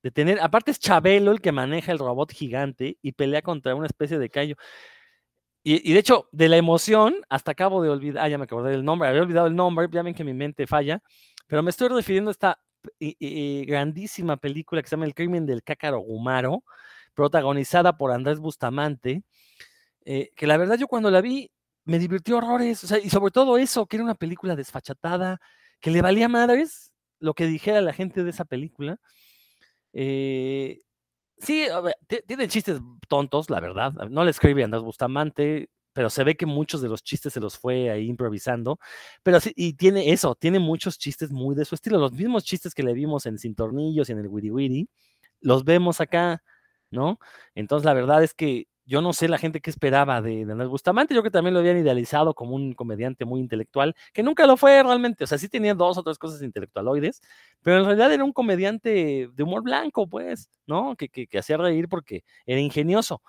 de tener, aparte es Chabelo el que maneja el robot gigante y pelea contra una especie de callo. Y, de hecho, de la emoción, hasta acabo de olvidar, ah, ya me acordé del nombre, había olvidado el nombre, ya ven que mi mente falla, pero me estoy refiriendo a esta grandísima película que se llama El crimen del cácaro Gumaro, protagonizada por Andrés Bustamante, eh, que la verdad yo cuando la vi me divirtió horrores, y sobre todo eso, que era una película desfachatada, que le valía madres lo que dijera la gente de esa película, eh, sí, tiene chistes tontos, la verdad. No le escribe Andrés Bustamante, pero se ve que muchos de los chistes se los fue ahí improvisando. Pero sí, y tiene eso, tiene muchos chistes muy de su estilo. Los mismos chistes que le vimos en Sin Tornillos y en el Wiri Wiri, los vemos acá, ¿no? Entonces, la verdad es que yo no sé la gente que esperaba de, de Andrés Bustamante, yo que también lo habían idealizado como un comediante muy intelectual, que nunca lo fue realmente, o sea, sí tenía dos o tres cosas intelectualoides, pero en realidad era un comediante de humor blanco, pues, ¿no? Que, que, hacía reír porque era ingenioso.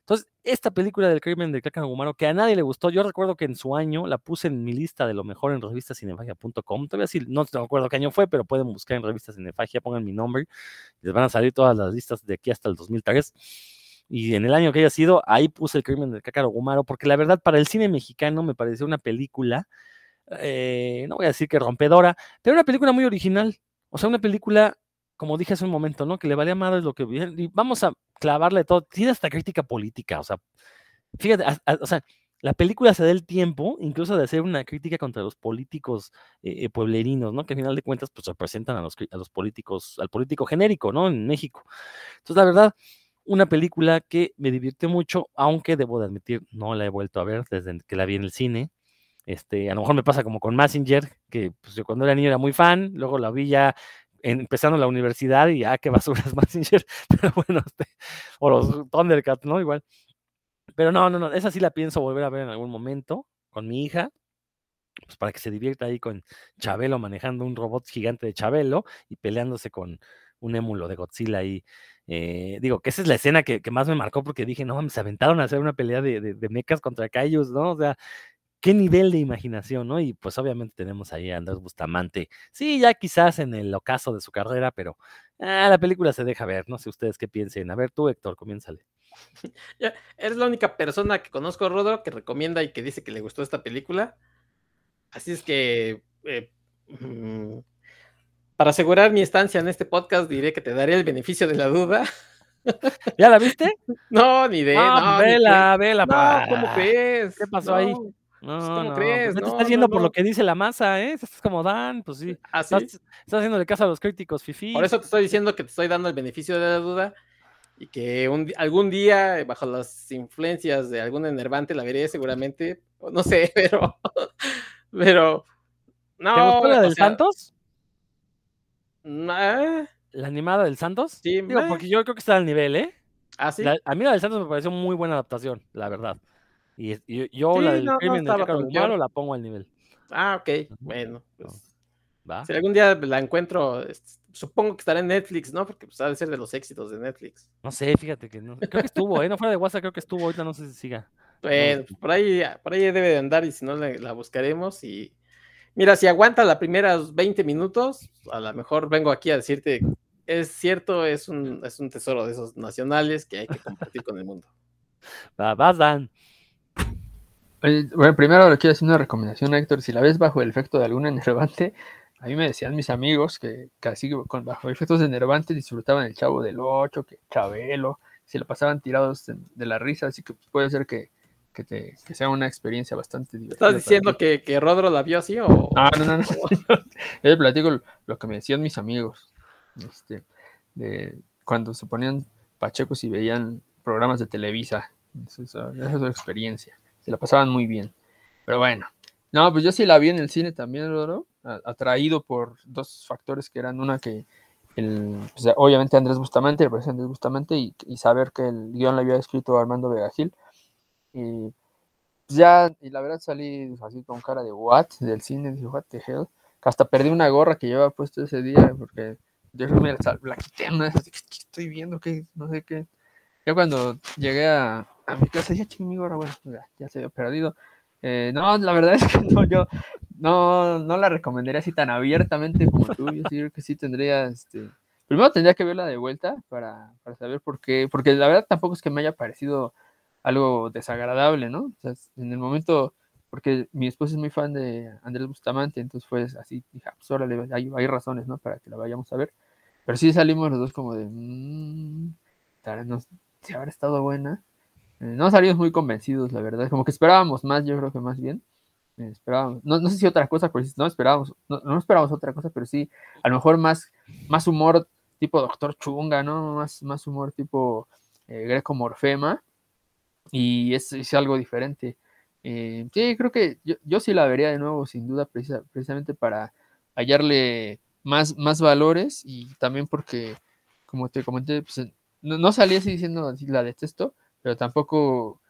Entonces, esta película del crimen de Cácaro Humano, que a nadie le gustó, yo recuerdo que en su año la puse en mi lista de lo mejor en revistacinefagia.com, todavía sí, no recuerdo qué año fue, pero pueden buscar en revistas Cinefagia, pongan mi nombre, les van a salir todas las listas de aquí hasta el 2003 y en el año que haya sido, ahí puse el crimen del Cácaro Gumaro, porque la verdad para el cine mexicano me pareció una película, eh, no voy a decir que rompedora, pero una película muy original, o sea, una película, como dije hace un momento, ¿no? Que le valía madre lo que y vamos a clavarle todo, tiene hasta crítica política, o sea, fíjate, o sea, la película se da el tiempo incluso de hacer una crítica contra los políticos eh, eh, pueblerinos, ¿no? Que al final de cuentas pues representan a los, a los políticos, al político genérico, ¿no? En México. Entonces, la verdad, una película que me divirtió mucho, aunque debo de admitir, no la he vuelto a ver desde que la vi en el cine. Este, a lo mejor me pasa como con Massinger, que pues, yo cuando era niño era muy fan, luego la vi ya empezando la universidad y ya ah, qué basura es Massinger, pero bueno, este, o los Thundercats, ¿no? Igual. Pero no, no, no, esa sí la pienso volver a ver en algún momento con mi hija, pues para que se divierta ahí con Chabelo manejando un robot gigante de Chabelo y peleándose con un émulo de Godzilla ahí. Eh, digo, que esa es la escena que, más me marcó porque dije, no, se aventaron a hacer una pelea de, de, mecas contra Kaijus, ¿no? O sea, qué nivel de imaginación, ¿no? Y pues obviamente tenemos ahí a Andrés Bustamante. Sí, ya quizás en el ocaso de su carrera, pero ah, la película se deja ver, no sé ustedes qué piensen. A ver, tú, Héctor, comiénzale. Eres la única persona que conozco, Rodro, que recomienda y que dice que le gustó esta película. Así es que, eh, mm, para asegurar mi estancia en este podcast, diré que te daré el beneficio de la duda. ¿Ya la viste? No, ni de. Ah, no, vela, vela. No, ¿cómo crees? ¿Qué pasó ahí? No, ¿Cómo no, crees? Pues no, te estás yendo por lo que dice la masa, ¿eh? Estás como Dan, pues sí. ¿Ah, Estás, estás haciendo de caso a los críticos, Fifi. Por eso te estoy diciendo que te estoy dando el beneficio de la duda y que un, algún día, bajo las influencias de algún enervante, la veré seguramente. No sé, pero. pero. No, ¿Te gustó la del Santos? ¿La animada del Santos? Sí, Digo, porque yo creo que está al nivel, ¿eh? Ah, sí. a mí la del Santos me pareció muy buena adaptación, la verdad. Y, yo la del no, crimen no de la pongo al nivel. Ah, ok. Bueno, pues. ¿Va? Si algún día la encuentro, supongo que estará en Netflix, ¿no? Porque pues, ha de ser de los éxitos de Netflix. No sé, fíjate que no. Creo que estuvo, ¿eh? No fuera de WhatsApp, creo que estuvo. Ahorita no sé si siga. Bueno, por ahí, por ahí debe de andar y si no la, buscaremos. Y mira, si aguanta los primeros 20 minutos, a lo mejor vengo aquí a decirte, es cierto, es un, es un tesoro de esos nacionales que hay que compartir con el mundo. Va, vas, Dan. Bueno, primero le quiero hacer una recomendación, Héctor. Si la ves bajo el efecto de algún enervante, a mí me decían mis amigos que casi con bajo efectos enervantes disfrutaban el Chavo del Ocho, que Chabelo, se lo pasaban tirados de, la risa, así que puede ser que, te, sea una experiencia bastante divertida. ¿Estás diciendo que, que, Rodro la vio así o...? Ah, no, no, no. Yo platico lo, que me decían mis amigos, este, de cuando se ponían pachecos y veían programas de Televisa. Esa, es su experiencia. Se la pasaban muy bien. Pero bueno, no, pues yo sí la vi en el cine también, Rodro, atraído por dos factores que eran una que, el, pues, obviamente Andrés Bustamante, el presidente Andrés Bustamante, y, saber que el guion lo había escrito Armando Vegagil. Y pues, ya, y la verdad salí así con cara de what del cine, dije, what the hell, hasta perdí una gorra que llevaba puesto ese día, porque yo me la, la quité así estoy viendo que no sé qué. Ya cuando llegué a, a mi casa, ya ching mi gorra, bueno, ya, ya se había perdido. Eh, no, la verdad es que no, yo no, no la recomendaría así tan abiertamente como tú. Yo sí creo que sí tendría, este, primero tendría que verla de vuelta para, para, saber por qué, porque la verdad tampoco es que me haya parecido algo desagradable, ¿no? O sea, en el momento, porque mi esposa es muy fan de Andrés Bustamante, entonces fue así, dije, ah, pues órale, hay, hay razones, ¿no? Para que la vayamos a ver. Pero sí salimos los dos como de, mmm, no, si habrá estado buena. Eh, no salimos muy convencidos, la verdad. Como que esperábamos más, yo creo que más bien. Eh, esperábamos, no, no, sé si otra cosa, pero no esperábamos, no, no, esperábamos otra cosa, pero sí, a lo mejor más, más humor tipo Doctor Chunga, ¿no? Más, más humor tipo eh, Greco Morfema. Y es, es algo diferente. sí, creo que yo, yo, sí la vería de nuevo, sin duda, precisamente para hallarle más, más valores y también porque, como te comenté, pues, no, no salí así diciendo así, la detesto, pero tampoco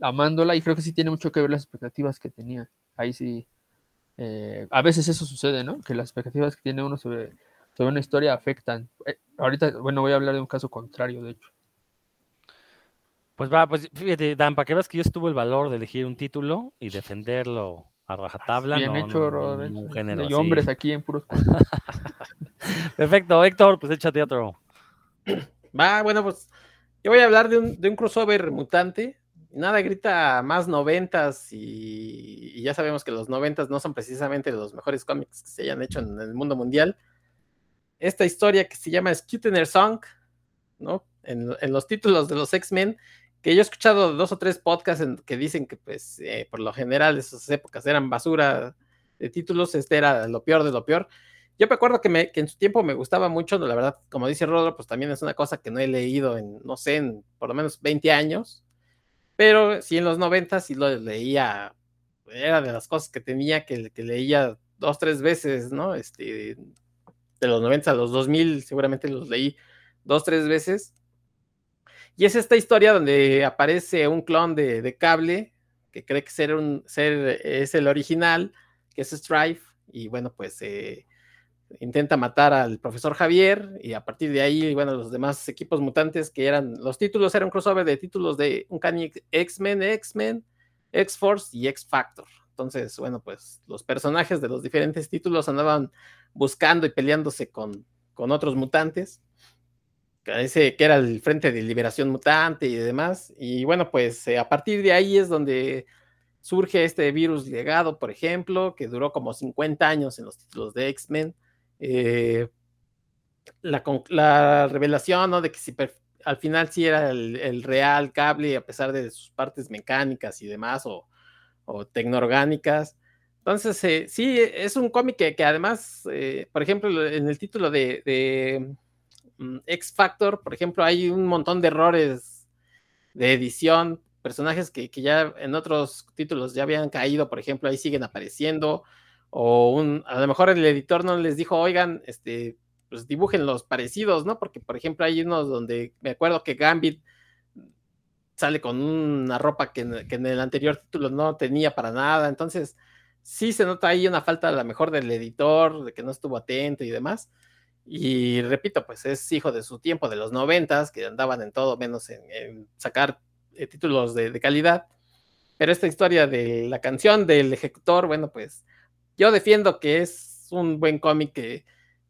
amándola y creo que sí tiene mucho que ver las expectativas que tenía. Ahí sí, eh, a veces eso sucede, ¿no? Que las expectativas que tiene uno sobre, sobre una historia afectan. Eh, ahorita, bueno, voy a hablar de un caso contrario, de hecho. Pues va, pues fíjate, Dan, para que veas que yo estuve el valor de elegir un título y defenderlo a rajatabla. Bien hecho, no, Hay hombres aquí en puros. Perfecto, Héctor, pues échate otro. Va, bueno, pues yo voy a hablar de un, crossover mutante. Nada grita más noventas y, ya sabemos que los noventas no son precisamente los mejores cómics que se hayan hecho en el mundo mundial. Esta historia que se llama Scutener Song, ¿no? En, los títulos de los X-Men, que yo he escuchado dos o tres podcasts en, que dicen que pues eh, por lo general esas épocas eran basura de títulos, este era lo peor de lo peor. Yo me acuerdo que, me, que en su tiempo me gustaba mucho, la verdad, como dice Rodro, pues también es una cosa que no he leído en, no sé, en por lo menos 20 años, pero sí en los 90 sí lo leía, era de las cosas que tenía que, que leía dos, tres veces, ¿no? Este, de los 90 a los 2000 seguramente los leí dos, tres veces. Y es esta historia donde aparece un clon de, de cable que cree que ser, un, ser es el original, que es Strife, y bueno, pues eh, intenta matar al profesor Javier, y a partir de ahí, bueno, los demás equipos mutantes que eran, los títulos eran crossover de títulos de un X-Men, X-Men, X-Force y X-Factor. Entonces, bueno, pues los personajes de los diferentes títulos andaban buscando y peleándose con, con otros mutantes. Ese que era el Frente de Liberación Mutante y demás. Y bueno, pues eh, a partir de ahí es donde surge este virus legado, por ejemplo, que duró como 50 años en los títulos de X-Men. Eh, la, la, revelación, ¿no? De que si al final sí era el, real cable, a pesar de sus partes mecánicas y demás, o, o tecnoorgánicas. Entonces, eh, sí, es un cómic que, además, por ejemplo, en el título de, X Factor, por ejemplo, hay un montón de errores de edición, personajes que, que, ya en otros títulos ya habían caído, por ejemplo, ahí siguen apareciendo, o un, a lo mejor el editor no les dijo, oigan, este, pues dibujen los parecidos, ¿no? Porque, por ejemplo, hay unos donde me acuerdo que Gambit sale con una ropa que, en el anterior título no tenía para nada. Entonces, sí se nota ahí una falta a lo mejor del editor, de que no estuvo atento y demás. Y repito, pues es hijo de su tiempo, de los noventas, que andaban en todo menos en, sacar eh, títulos de, calidad. Pero esta historia de la canción del ejecutor, bueno, pues yo defiendo que es un buen cómic que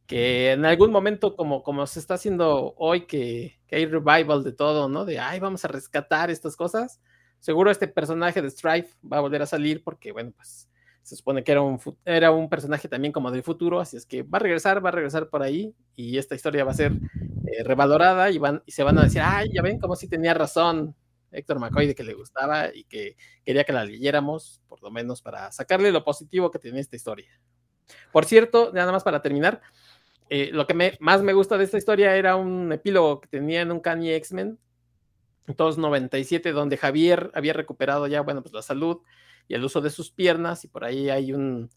que en algún momento, como, como se está haciendo hoy, que, que, hay revival de todo, ¿no? De, ay, vamos a rescatar estas cosas. Seguro este personaje de Strife va a volver a salir porque, bueno, pues se supone que era un, era un personaje también como del futuro, así es que va a regresar, va a regresar por ahí y esta historia va a ser eh, revalorada y, van, y se van a decir, ay, ya ven, como si tenía razón Héctor McCoy de que le gustaba y que quería que la leyéramos, por lo menos para sacarle lo positivo que tiene esta historia. Por cierto, nada más para terminar, eh, lo que me, más me gusta de esta historia era un epílogo que tenía en un Kanye X-Men, 297, donde Javier había recuperado ya, bueno, pues la salud y el uso de sus piernas, y por ahí hay un,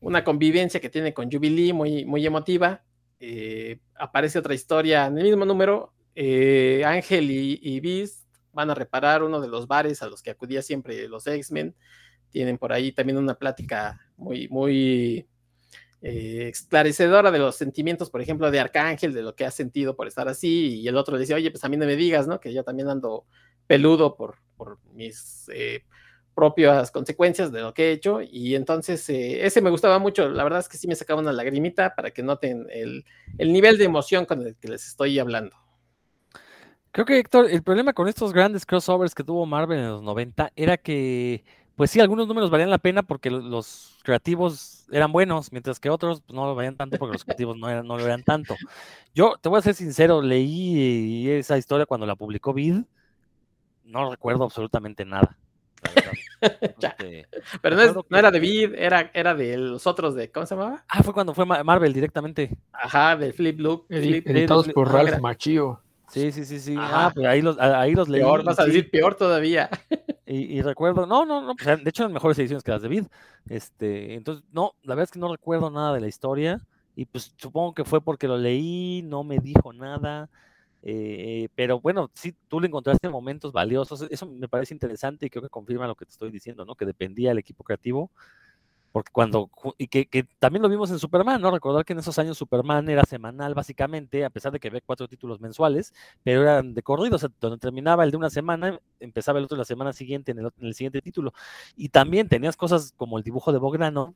una convivencia que tiene con Jubilee muy, muy emotiva. Eh, aparece otra historia en el mismo número. Eh, Ángel y, y Beast van a reparar uno de los bares a los que acudía siempre los X-Men. Tienen por ahí también una plática muy, muy eh, esclarecedora de los sentimientos, por ejemplo, de Arcángel, de lo que ha sentido por estar así, y el otro le dice, oye, pues a mí no me digas, ¿no? Que yo también ando peludo por, por mis propias consecuencias de lo que he hecho, y entonces eh, ese me gustaba mucho, la verdad es que sí me sacaba una lagrimita para que noten el, el nivel de emoción con el que les estoy hablando. Creo que, Héctor, el problema con estos grandes crossovers que tuvo Marvel en los 90 era que pues sí, algunos números valían la pena porque los creativos eran buenos, mientras que otros pues, no lo valían tanto porque los creativos no, eran, no lo eran tanto. Yo te voy a ser sincero, leí esa historia cuando la publicó Vid, no recuerdo absolutamente nada. este, Pero no, es, no, era de Vid, era, era de los otros de, ¿cómo se llamaba? Ah, fue cuando fue Marvel directamente. Ajá, del Flip Look. Flip, editados por Ralph Machio. Sí, sí, sí, sí. Ah, pues ahí los, ahí los leí. Peor, vas a decir peor todavía. Y, y, recuerdo, no, no, no, pues, de hecho eran mejores ediciones que las de Vid. Este, entonces, no, la verdad es que no recuerdo nada de la historia. Y pues supongo que fue porque lo leí, no me dijo nada. Eh, pero bueno, sí, tú le encontraste momentos valiosos. Eso me parece interesante y creo que confirma lo que te estoy diciendo, ¿no? Que dependía del equipo creativo porque cuando, y que, que, también lo vimos en Superman, ¿no? Recordar que en esos años Superman era semanal básicamente, a pesar de que había cuatro títulos mensuales, pero eran de corrido, o sea, donde terminaba el de una semana, empezaba el otro la semana siguiente en el, en el siguiente título. Y también tenías cosas como el dibujo de Bograno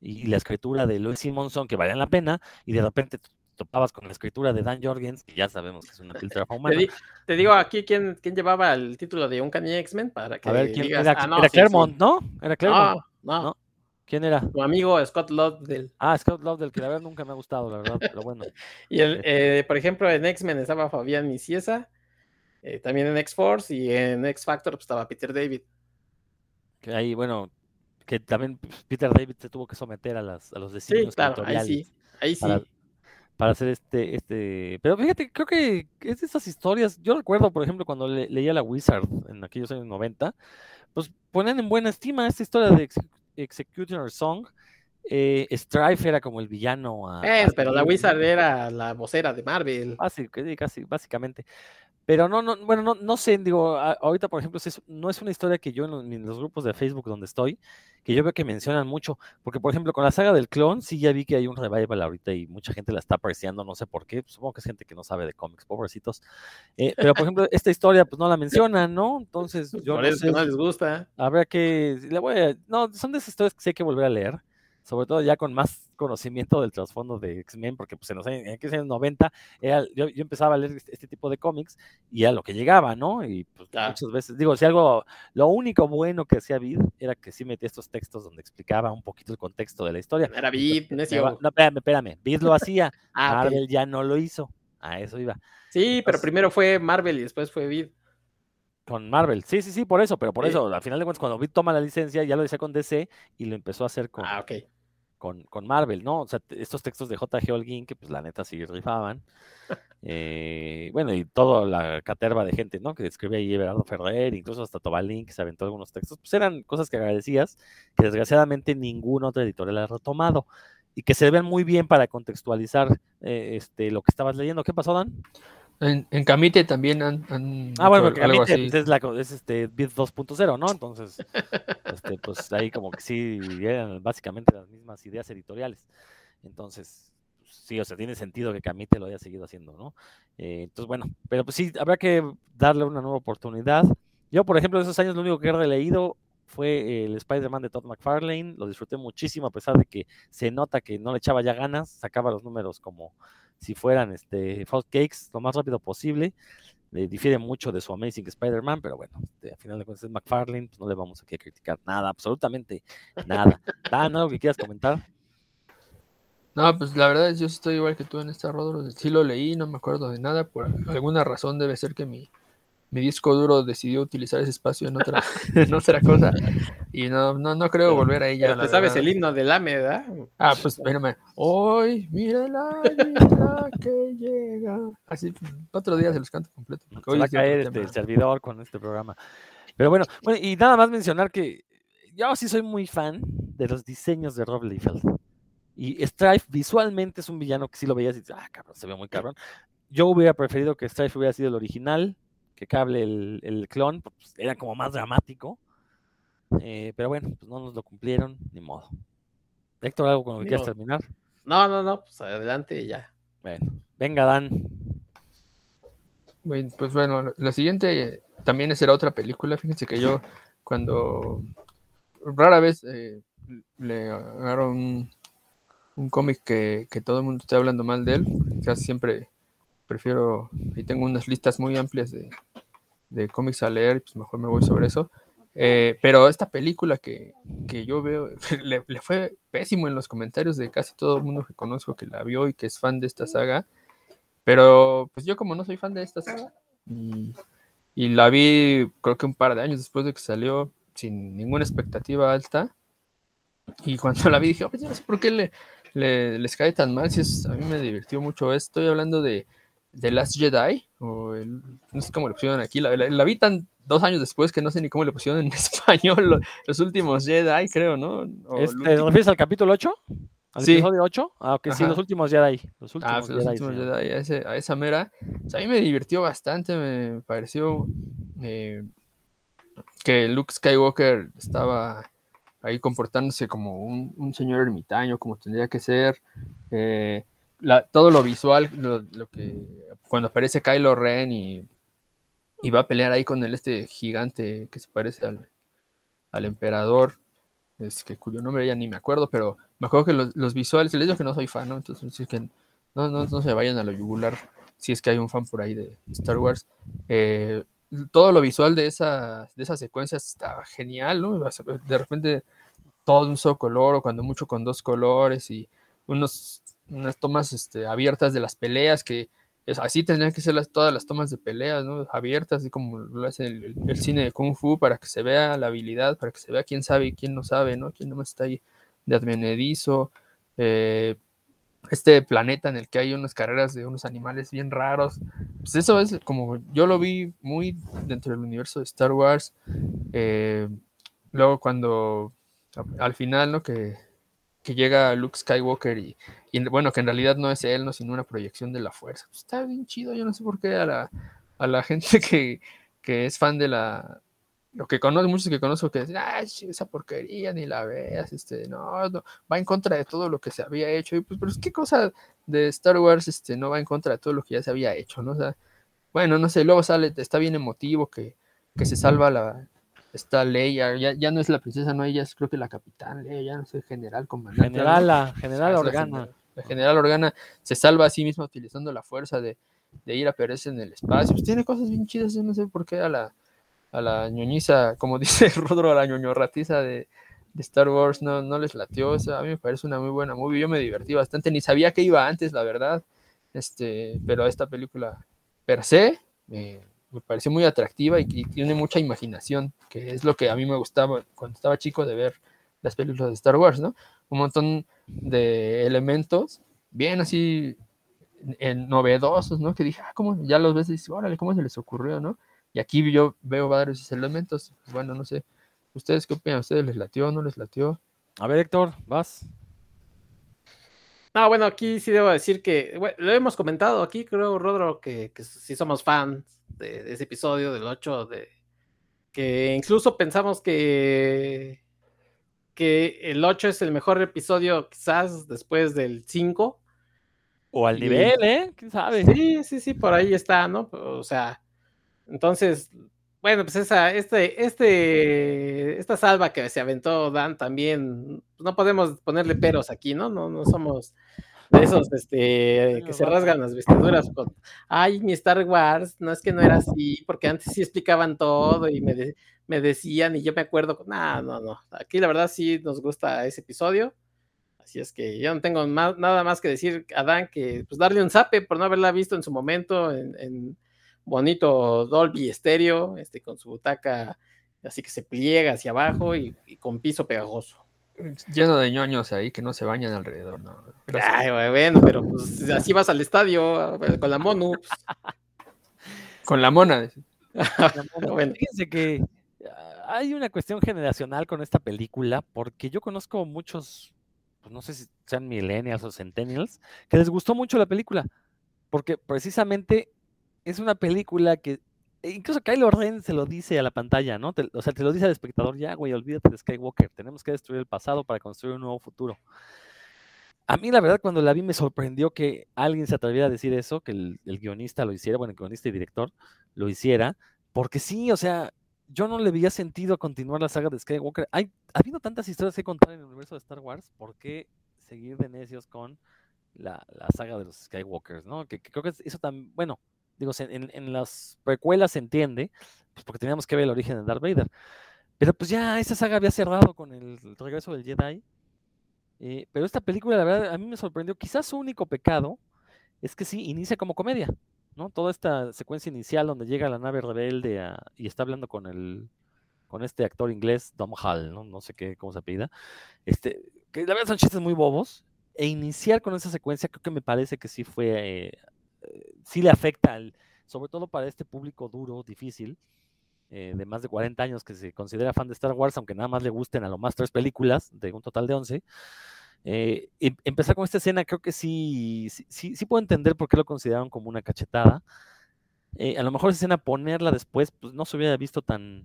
y la escritura de Louis Simonson que valían la pena, y de repente topabas con la escritura de Dan Jorgens, que ya sabemos que es una filtra humana. Te, di, te, digo aquí quién, quién llevaba el título de un Kanye X-Men para que A ver, ¿quién digas, era, ah, no, era sí, Claremont, sí. ¿no? Era Claremont. No, no, ¿no? ¿Quién era? Tu amigo Scott Lobdell. Ah, Scott Lobdell, que la verdad nunca me ha gustado, la verdad, pero bueno. y el, eh, por ejemplo, en X-Men estaba Fabián Niciesa. eh, también en X-Force y en X-Factor pues, estaba Peter David. Que ahí, bueno, que también pues, Peter David se tuvo que someter a, las, a los Sí, designios claro, ahí sí, ahí sí. para, para hacer este, este. Pero fíjate, creo que es de esas historias. Yo recuerdo, por ejemplo, cuando le- leía la Wizard en aquellos años 90, pues ponían en buena estima esta historia de Ex- Executioner Song. Eh, Strife era como el villano. a- Eh, a pero la. Wizard era la vocera de Marvel. Casi, que- casi, básicamente. Pero no, no, bueno, no, no sé, digo, a- ahorita, por ejemplo, es- no es una historia que yo en los, en los grupos de Facebook donde estoy, que yo veo que mencionan mucho, porque por ejemplo, con la saga del clon, sí ya vi que hay un revival ahorita y mucha gente la está apreciando, no sé por qué, supongo que es gente que no sabe de cómics, pobrecitos. Eh, pero por ejemplo, esta historia, pues no la mencionan, ¿no? Entonces, yo Por no eso es sé, que no les gusta. habrá que, le voy a- no, son de esas historias que sí hay que volver a leer, sobre todo ya con más conocimiento del trasfondo de X-Men, porque pues en los años, en aquellos años 90 era- yo, yo empezaba a leer este, este tipo de cómics y era lo que llegaba, ¿no? Y pues muchas veces, digo, si algo, lo único bueno que hacía Vid era que sí metía estos textos donde explicaba un poquito el contexto de la historia. Era Me necio. va- No, espérame, espérame, Vid lo hacía, Ah. Marvel ya no lo hizo, a eso iba. Sí, pero primero fue Marvel y después fue Beat. Con Marvel, sí, sí, sí, por eso, pero por Sí. eso, al final de cuentas, cuando Vid toma la licencia, ya lo decía con DC y lo empezó a hacer con, Ah, ok. con, con Marvel, ¿no? O sea, estos textos de J.G. Holguín, que pues la neta sí rifaban. Eh, bueno, y toda la caterva de gente, ¿no? Que escribe ahí Everardo Ferrer, incluso hasta Tobalín, que se aventó algunos textos, pues eran cosas que agradecías, que desgraciadamente ninguna otra editorial ha retomado y que se ven muy bien para contextualizar eh, este, lo que estabas leyendo. ¿Qué pasó, Dan? En, en Camite también han, han Ah, bueno, hecho porque a mí algo te- así. es, la, es este Bit 2.0, ¿no? Entonces, este, pues ahí como que sí eran básicamente las mismas ideas editoriales. Entonces, pues, sí, o sea, tiene sentido que Camite lo haya seguido haciendo, ¿no? Eh, entonces, bueno, pero pues sí, habrá que darle una nueva oportunidad. Yo, por ejemplo, de esos años lo único que he releído fue el Spider-Man de Todd McFarlane, lo disfruté muchísimo a pesar de que se nota que no le echaba ya ganas, sacaba los números como si fueran este, Hot Cakes lo más rápido posible. Le difiere mucho de su Amazing Spider-Man, pero bueno, este, al final de cuentas es McFarlane, pues no le vamos aquí a criticar nada, absolutamente nada. Dan, ¿algo que quieras comentar? No, pues la verdad es yo sí estoy igual que tú en esta Rodro. Sí lo leí, no me acuerdo de nada. Por alguna razón debe ser que mi, mi disco duro decidió utilizar ese espacio en otra, en otra cosa. Y no, no, no creo volver a ella. Pero la te sabes el himno del AME, ¿verdad? Ah, pues espérame. Hoy, mira la vida que llega. Así, otro día se los canto completo. Se va a caer este, el servidor con este programa. Pero bueno, bueno, y nada más mencionar que yo sí soy muy fan de los diseños de Rob Liefeld. Y Strife visualmente es un villano que sí lo veías y dices, ah, cabrón, se ve muy cabrón. Yo hubiera preferido que Strife hubiera sido el original, que Cable el, el clon, pues, era como más dramático. Eh, pero bueno, pues no nos lo cumplieron, ni modo. Héctor, ¿algo con lo que quieras terminar? No, no, no, pues adelante y ya. Bueno, venga, Dan. Bueno, pues bueno, la siguiente también será otra película. Fíjense que yo cuando rara vez eh, le agarro un, un cómic que, que todo el mundo esté hablando mal de él, casi siempre prefiero, y tengo unas listas muy amplias de, de cómics a leer, pues mejor me voy sobre eso. Eh, pero esta película que, que yo veo, le, fue pésimo en los comentarios de casi todo el mundo que conozco que la vio y que es fan de esta saga. Pero pues yo como no soy fan de esta saga y, la vi creo que un par de años después de que salió sin ninguna expectativa alta. Y cuando la vi dije, no sé por qué le, le- les cae tan mal, si es, a mí me divirtió mucho. Estoy hablando de The Last Jedi, o el- no sé cómo le pusieron aquí, la, la- la vi tan dos años después que no sé ni cómo le pusieron en español, lo- los últimos Jedi, creo, ¿no? Este, ¿Te refieres al capítulo 8? ¿Al Sí. episodio 8? Ah, ok, sí, los últimos Jedi. Los últimos Ah, pues los Jedi, últimos sí. Jedi, a, ese- a esa mera. O sea, a mí me divirtió bastante, me pareció eh, que Luke Skywalker estaba ahí comportándose como un, un señor ermitaño, como tendría que ser. eh, la- todo lo visual, lo, que cuando aparece Kylo Ren y, y va a pelear ahí con el este gigante que se parece al, al emperador, es que cuyo nombre ya ni me acuerdo, pero me acuerdo que los, los visuales, les digo que no soy fan, ¿no? Entonces no, no, no se vayan a lo yugular si es que hay un fan por ahí de Star Wars. Eh, todo lo visual de esa, de esa secuencia está genial, ¿no? De repente todo un solo color, o cuando mucho con dos colores, y unos, unas tomas este, abiertas de las peleas que es, así tendrían que ser las, todas las tomas de peleas, ¿no? Abiertas, así como lo hace el, el, cine de Kung Fu, para que se vea la habilidad, para que se vea quién sabe y quién no sabe, ¿no? Quién nomás está ahí de advenedizo. Eh, este planeta en el que hay unas carreras de unos animales bien raros. Pues eso es como yo lo vi muy dentro del universo de Star Wars. Eh, luego cuando al final, ¿no? Que, que llega Luke Skywalker y, bueno, que en realidad no es él, no, sino una proyección de la fuerza. Pues está bien chido, yo no sé por qué a la, a la gente que, que es fan de la, lo que conozco, muchos que conozco que dicen, ah, esa porquería, ni la veas, este, no, va en contra de todo lo que se había hecho. Y pues, pero qué cosa de Star Wars, este, no va en contra de todo lo que ya se había hecho, ¿no? O sea, bueno, no sé, luego sale, está bien emotivo que, que se salva la, esta Leia, ya, ya no es la princesa, no, ella es creo que la capitán Leia, ya no sé, general, comandante. General, la general Organa. La, general Organa se salva a sí misma utilizando la fuerza de, de ir a perderse en el espacio. Pues tiene cosas bien chidas, yo no sé por qué a la a la ñoñiza, como dice Rodro, a la ñoño ratiza de, de, Star Wars no, no les latió. O sea, a mí me parece una muy buena movie. Yo me divertí bastante, ni sabía que iba antes, la verdad. Este, pero esta película per se me, me pareció muy atractiva y, y, tiene mucha imaginación, que es lo que a mí me gustaba cuando estaba chico de ver las películas de Star Wars, ¿no? Un montón de elementos bien así en, novedosos, ¿no? Que dije, ah, ¿cómo? Ya los ves y dices, órale, ¿cómo se les ocurrió, no? Y aquí yo veo varios elementos. Bueno, no sé. ¿Ustedes qué opinan? ¿Ustedes les latió no les latió? A ver, Héctor, vas. No, bueno, aquí sí debo decir que bueno, lo hemos comentado aquí, creo, Rodro, que, que sí somos fans de, de, ese episodio del 8, de, que incluso pensamos que, que el 8 es el mejor episodio quizás después del 5. O al y, nivel, ¿eh? ¿Quién sabe? Sí, sí, sí, por ahí está, ¿no? O sea, entonces, bueno, pues esa, este, este, esta salva que se aventó Dan también, no podemos ponerle peros aquí, ¿no? No, no somos de esos este, que se rasgan las vestiduras con, ay, mi Star Wars, no es que no era así, porque antes sí explicaban todo y me, de, me decían y yo me acuerdo, no, no, no, aquí la verdad sí nos gusta ese episodio, así es que yo no tengo más, nada más que decir a Dan que pues darle un zape por no haberla visto en su momento en, en bonito Dolby estéreo, este, con su butaca así que se pliega hacia abajo y, y, con piso pegajoso. Lleno de ñoños ahí que no se bañan alrededor, ¿no? Ay, bueno, pero pues así vas al estadio con la mono. Pues. Con la mona. bueno. Fíjense que hay una cuestión generacional con esta película, porque yo conozco muchos, pues no sé si sean millennials o centennials, que les gustó mucho la película, porque precisamente es una película que incluso Kylo Ren se lo dice a la pantalla, ¿no? Te, o sea, te lo dice al espectador, ya, güey, olvídate de Skywalker, tenemos que destruir el pasado para construir un nuevo futuro. A mí, la verdad, cuando la vi me sorprendió que alguien se atreviera a decir eso, que el, guionista lo hiciera, bueno, el guionista y director lo hiciera, porque sí, o sea, yo no le veía sentido a continuar la saga de Skywalker. Hay, ha habido tantas historias que contar en el universo de Star Wars, ¿por qué seguir de necios con la, la saga de los Skywalkers, ¿no? Que, que creo que eso también, bueno, digo, en, las precuelas se entiende, pues porque teníamos que ver el origen de Darth Vader. Pero pues ya esa saga había cerrado con el, regreso del Jedi. Eh, pero esta película, la verdad, a mí me sorprendió. Quizás su único pecado es que sí, inicia como comedia, ¿no? Toda esta secuencia inicial donde llega la nave rebelde y está hablando con el con este actor inglés, Dom Hall, ¿no? No sé qué, cómo se apellida. Este, que la verdad son chistes muy bobos. E iniciar con esa secuencia creo que me parece que sí fue eh, sí le afecta, al, sobre todo para este público duro, difícil, eh, de más de 40 años que se considera fan de Star Wars, aunque nada más le gusten a lo más tres películas, de un total de 11. Eh, empezar con esta escena creo que sí, sí, sí, puedo entender por qué lo consideraron como una cachetada. Eh, a lo mejor esa escena ponerla después, pues no se hubiera visto tan,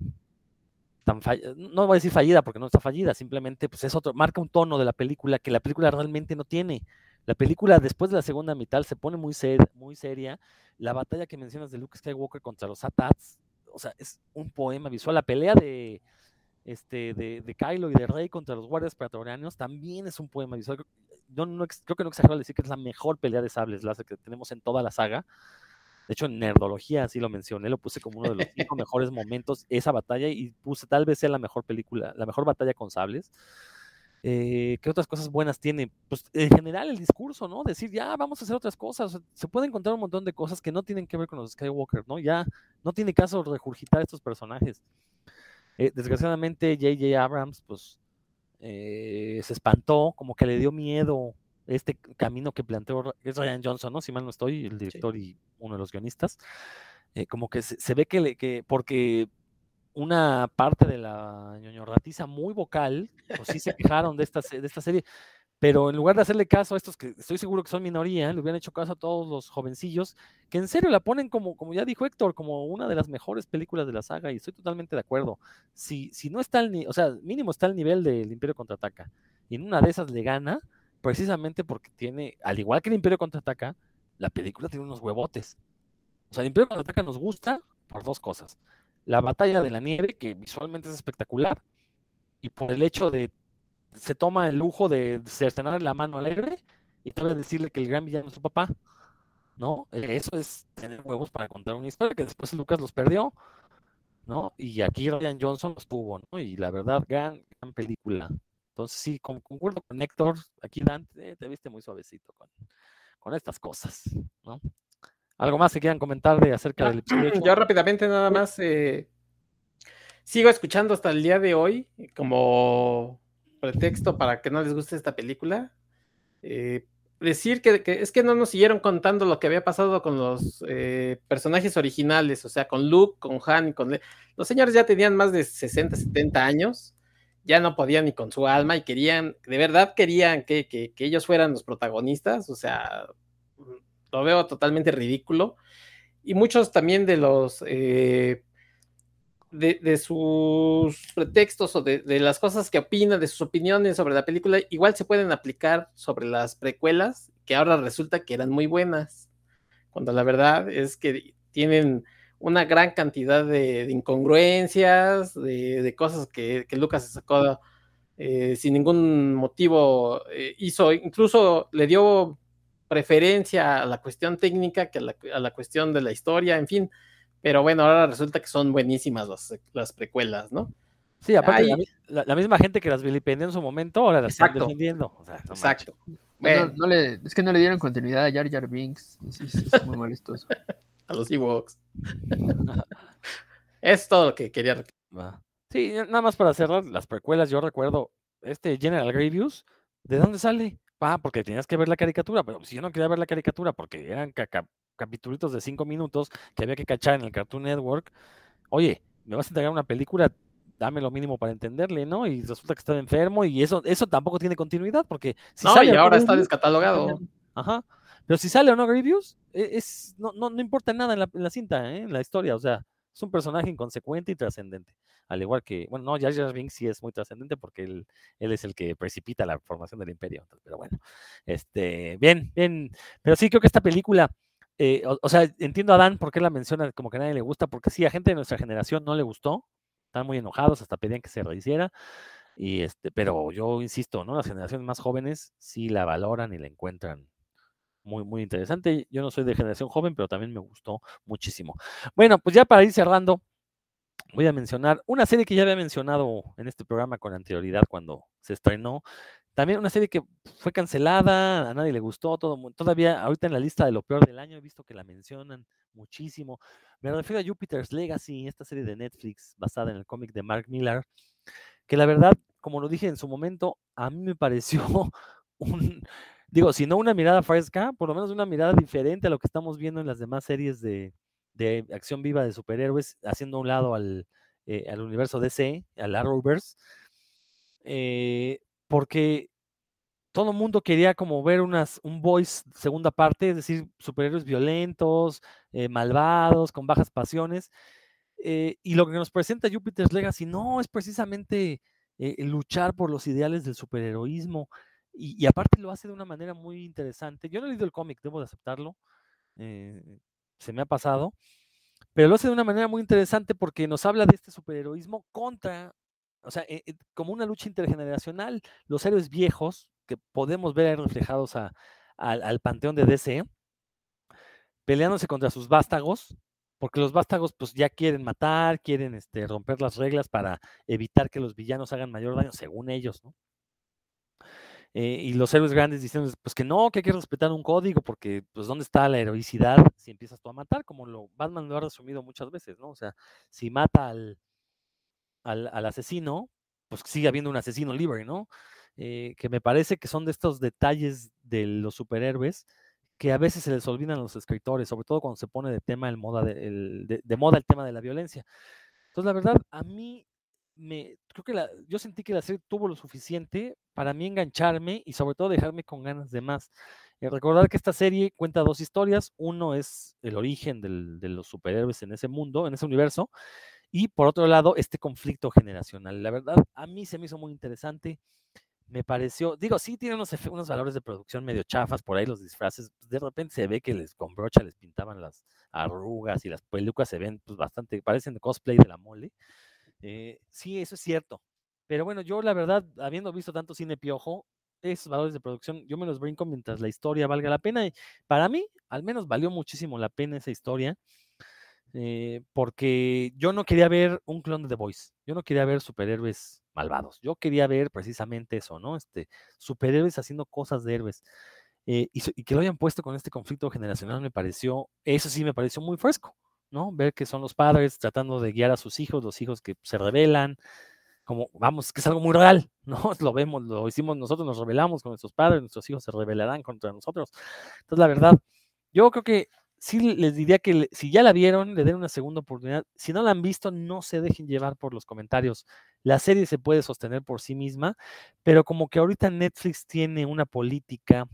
tan no voy a decir fallida porque no está fallida, simplemente pues es otro, marca un tono de la película que la película realmente no tiene. La película, después de la segunda mitad, se pone muy, ser, muy seria. La batalla que mencionas de Luke Skywalker contra los Atats, o sea, es un poema visual. La pelea de, este, de, de Kylo y de Rey contra los guardias pretorianos también es un poema visual. Yo no, creo que no exagero al decir que es la mejor pelea de sables láser que tenemos en toda la saga. De hecho, en Nerdología así lo mencioné, lo puse como uno de los cinco mejores momentos, esa batalla, y puse tal vez sea la mejor película, la mejor batalla con sables. Eh, ¿Qué otras cosas buenas tiene? Pues en general el discurso, ¿no? Decir, ya vamos a hacer otras cosas. Se puede encontrar un montón de cosas que no tienen que ver con los Skywalker, ¿no? Ya no tiene caso regurgitar estos personajes. Eh, desgraciadamente, J.J. Abrams, pues, eh, se espantó, como que le dio miedo este camino que planteó es Ryan Johnson, ¿no? Si mal no estoy, el director y uno de los guionistas. como que se, ve que, le, que porque una parte de la ñoño ratiza muy vocal, pues sí se quejaron de esta, de esta serie, pero en lugar de hacerle caso a estos que estoy seguro que son minoría, le hubieran hecho caso a todos los jovencillos, que en serio la ponen como, como ya dijo Héctor, como una de las mejores películas de la saga, y estoy totalmente de acuerdo. Si, si no está al o sea, mínimo está al nivel del Imperio Contraataca, y en una de esas le gana, precisamente porque tiene, al igual que el Imperio Contraataca, la película tiene unos huevotes. O sea, el Imperio Contraataca nos gusta por dos cosas la batalla de la nieve, que visualmente es espectacular, y por el hecho de se toma el lujo de cercenar la mano al héroe y tal vez decirle que el gran villano es su papá. ¿No? Eso es tener huevos para contar una historia que después Lucas los perdió, ¿no? Y aquí Ryan Johnson los tuvo, ¿no? Y la verdad, gran, gran película. Entonces, sí, concuerdo con Héctor, aquí Dante, te viste muy suavecito con, con estas cosas, ¿no? ¿Algo más que quieran comentar de acerca del episodio Yo rápidamente nada más eh, sigo escuchando hasta el día de hoy como pretexto para que no les guste esta película. Eh, decir que, es que no nos siguieron contando lo que había pasado con los eh, personajes originales, o sea, con Luke, con Han y con... Le los señores ya tenían más de 60, 70 años, ya no podían ni con su alma y querían, de verdad querían que, que ellos fueran los protagonistas, o sea, lo veo totalmente ridículo. Y muchos también de los eh, de, sus pretextos o de, las cosas que opinan, de sus opiniones sobre la película, igual se pueden aplicar sobre las precuelas, que ahora resulta que eran muy buenas. Cuando la verdad es que tienen una gran cantidad de, incongruencias, de, cosas que, Lucas sacó eh, sin ningún motivo, eh, hizo, incluso le dio preferencia a la cuestión técnica que a la, cuestión de la historia, en fin. Pero bueno, ahora resulta que son buenísimas las, precuelas, ¿no? Sí, aparte, la, misma gente que las vilipendió en su momento, ahora las están defendiendo. exacto. no, le, es que no le dieron continuidad a Jar Jar Binks. Es, muy molestoso. a los Ewoks. es todo lo que quería. Sí, nada más para cerrar las precuelas, yo recuerdo este General Grievous, ¿de dónde sale? Ah, porque tenías que ver la caricatura, pero si yo no quería ver la caricatura porque eran capítulos de cinco minutos que había que cachar en el Cartoon Network, oye, me vas a entregar una película, dame lo mínimo para entenderle, ¿no? Y resulta que está enfermo y eso, eso tampoco tiene continuidad porque si no, y ahora está descatalogado. Ajá. Pero si sale o no Grievous, e, es, no, no, no importa nada en la, en la cinta, ¿eh? en la historia, o sea, es un personaje inconsecuente y trascendente. Al igual que, bueno, no, Jar Jar Binks sí es muy trascendente porque él, él, es el que precipita la formación del imperio. Pero bueno, este, bien, bien. Pero sí creo que esta película, eh, o, sea, entiendo a Dan por qué la menciona como que a nadie le gusta, porque sí, a gente de nuestra generación no le gustó, están muy enojados, hasta pedían que se rehiciera. Y este, pero yo insisto, ¿no? Las generaciones más jóvenes sí la valoran y la encuentran muy, muy interesante. Yo no soy de generación joven, pero también me gustó muchísimo. Bueno, pues ya para ir cerrando, voy a mencionar una serie que ya había mencionado en este programa con anterioridad cuando se estrenó. También una serie que fue cancelada, a nadie le gustó, todo, todavía ahorita en la lista de lo peor del año he visto que la mencionan muchísimo. Me refiero a Jupiter's Legacy, esta serie de Netflix basada en el cómic de Mark Millar, que la verdad, como lo dije en su momento, a mí me pareció un, digo, si no una mirada fresca, por lo menos una mirada diferente a lo que estamos viendo en las demás series de, acción viva de superhéroes, haciendo un lado al, eh, al universo DC, al Arrowverse, eh, porque todo el mundo quería como ver unas, un voice segunda parte, es decir, superhéroes violentos, eh, malvados, con bajas pasiones. y lo que nos presenta Jupiter's Legacy no es precisamente luchar por los ideales del superheroísmo, y, aparte lo hace de una manera muy interesante. Yo no he leído el cómic, debo de aceptarlo. Eh, se me ha pasado. Pero lo hace de una manera muy interesante porque nos habla de este superheroísmo contra, o sea, eh, eh, como una lucha intergeneracional. Los héroes viejos, que podemos ver reflejados al panteón de DC, peleándose contra sus vástagos, porque los vástagos pues ya quieren matar, quieren este, romper las reglas para evitar que los villanos hagan mayor daño, según ellos, ¿no? Eh, y los héroes grandes diciendo pues que no, que hay que respetar un código, porque pues dónde está la heroicidad si empiezas tú a matar, como lo Batman lo ha resumido muchas veces, ¿no? O sea, si mata al, al, asesino, pues sigue habiendo un asesino libre, ¿no? Eh, que me parece que son de estos detalles de los superhéroes que a veces se les olvidan a los escritores, sobre todo cuando se pone de tema el moda de, de, moda el tema de la violencia. Entonces, la verdad, a mí me creo que la, yo sentí que la serie tuvo lo suficiente para mí engancharme y sobre todo dejarme con ganas de más. Eh, recordar que esta serie cuenta dos historias. Uno es el origen del, de los superhéroes en ese mundo, en ese universo, y por otro lado, este conflicto generacional. La verdad, a mí se me hizo muy interesante me pareció, digo, sí tiene unos, unos valores de producción medio chafas, por ahí los disfraces, de repente se ve que les con brocha les pintaban las arrugas y las pelucas se ven pues bastante, parecen cosplay de la mole. Eh, sí, eso es cierto. Pero bueno, yo la verdad, habiendo visto tanto cine piojo, esos valores de producción, yo me los brinco mientras la historia valga la pena. Y para mí, al menos valió muchísimo la pena esa historia. Eh, porque yo no quería ver un clon de The Voice, yo no quería ver superhéroes malvados, yo quería ver precisamente eso, ¿no? Este, superhéroes haciendo cosas de héroes. Eh, y, que lo hayan puesto con este conflicto generacional me pareció, eso sí me pareció muy fresco, ¿no? Ver que son los padres tratando de guiar a sus hijos, los hijos que se rebelan, como, vamos, que es algo muy real, ¿no? Lo vemos, lo hicimos nosotros, nos rebelamos con nuestros padres, nuestros hijos se rebelarán contra nosotros. Entonces, la verdad, yo creo que sí les diría que si ya la vieron, le den una segunda oportunidad. Si no la han visto, no se dejen llevar por los comentarios. La serie se puede sostener por sí misma, pero como que ahorita Netflix tiene una política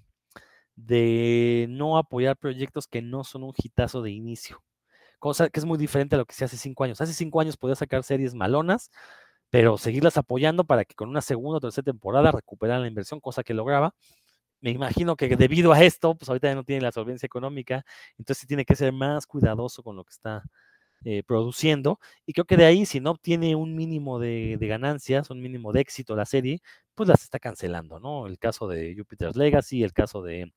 de no apoyar proyectos que no son un hitazo de inicio. Cosa que es muy diferente a lo que se hace cinco años. Hace cinco años podía sacar series malonas, pero seguirlas apoyando para que con una segunda o tercera temporada recuperaran la inversión, cosa que lograba me imagino que debido a esto, pues ahorita ya no tiene la solvencia económica, entonces tiene que ser más cuidadoso con lo que está eh, produciendo. Y creo que de ahí, si no obtiene un mínimo de, ganancias, un mínimo de éxito la serie, pues las está cancelando, ¿no? El caso de Jupiter's Legacy, el caso de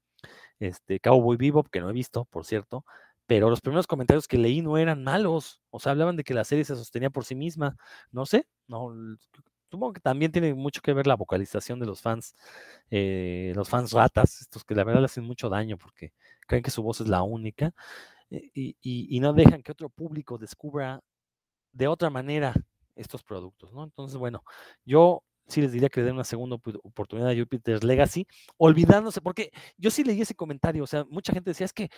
este, Cowboy Bebop, que no he visto, por cierto, pero los primeros comentarios que leí no eran malos, o sea, hablaban de que la serie se sostenía por sí misma, no sé, no, supongo que también tiene mucho que ver la vocalización de los fans, eh, los fans ratas, estos que la verdad le hacen mucho daño porque creen que su voz es la única eh, y, no dejan que otro público descubra de otra manera estos productos, ¿no? Entonces, bueno, yo sí les diría que le den una segunda oportunidad a Jupiter's Legacy, olvidándose, porque yo sí leí ese comentario, o sea, mucha gente decía, es que,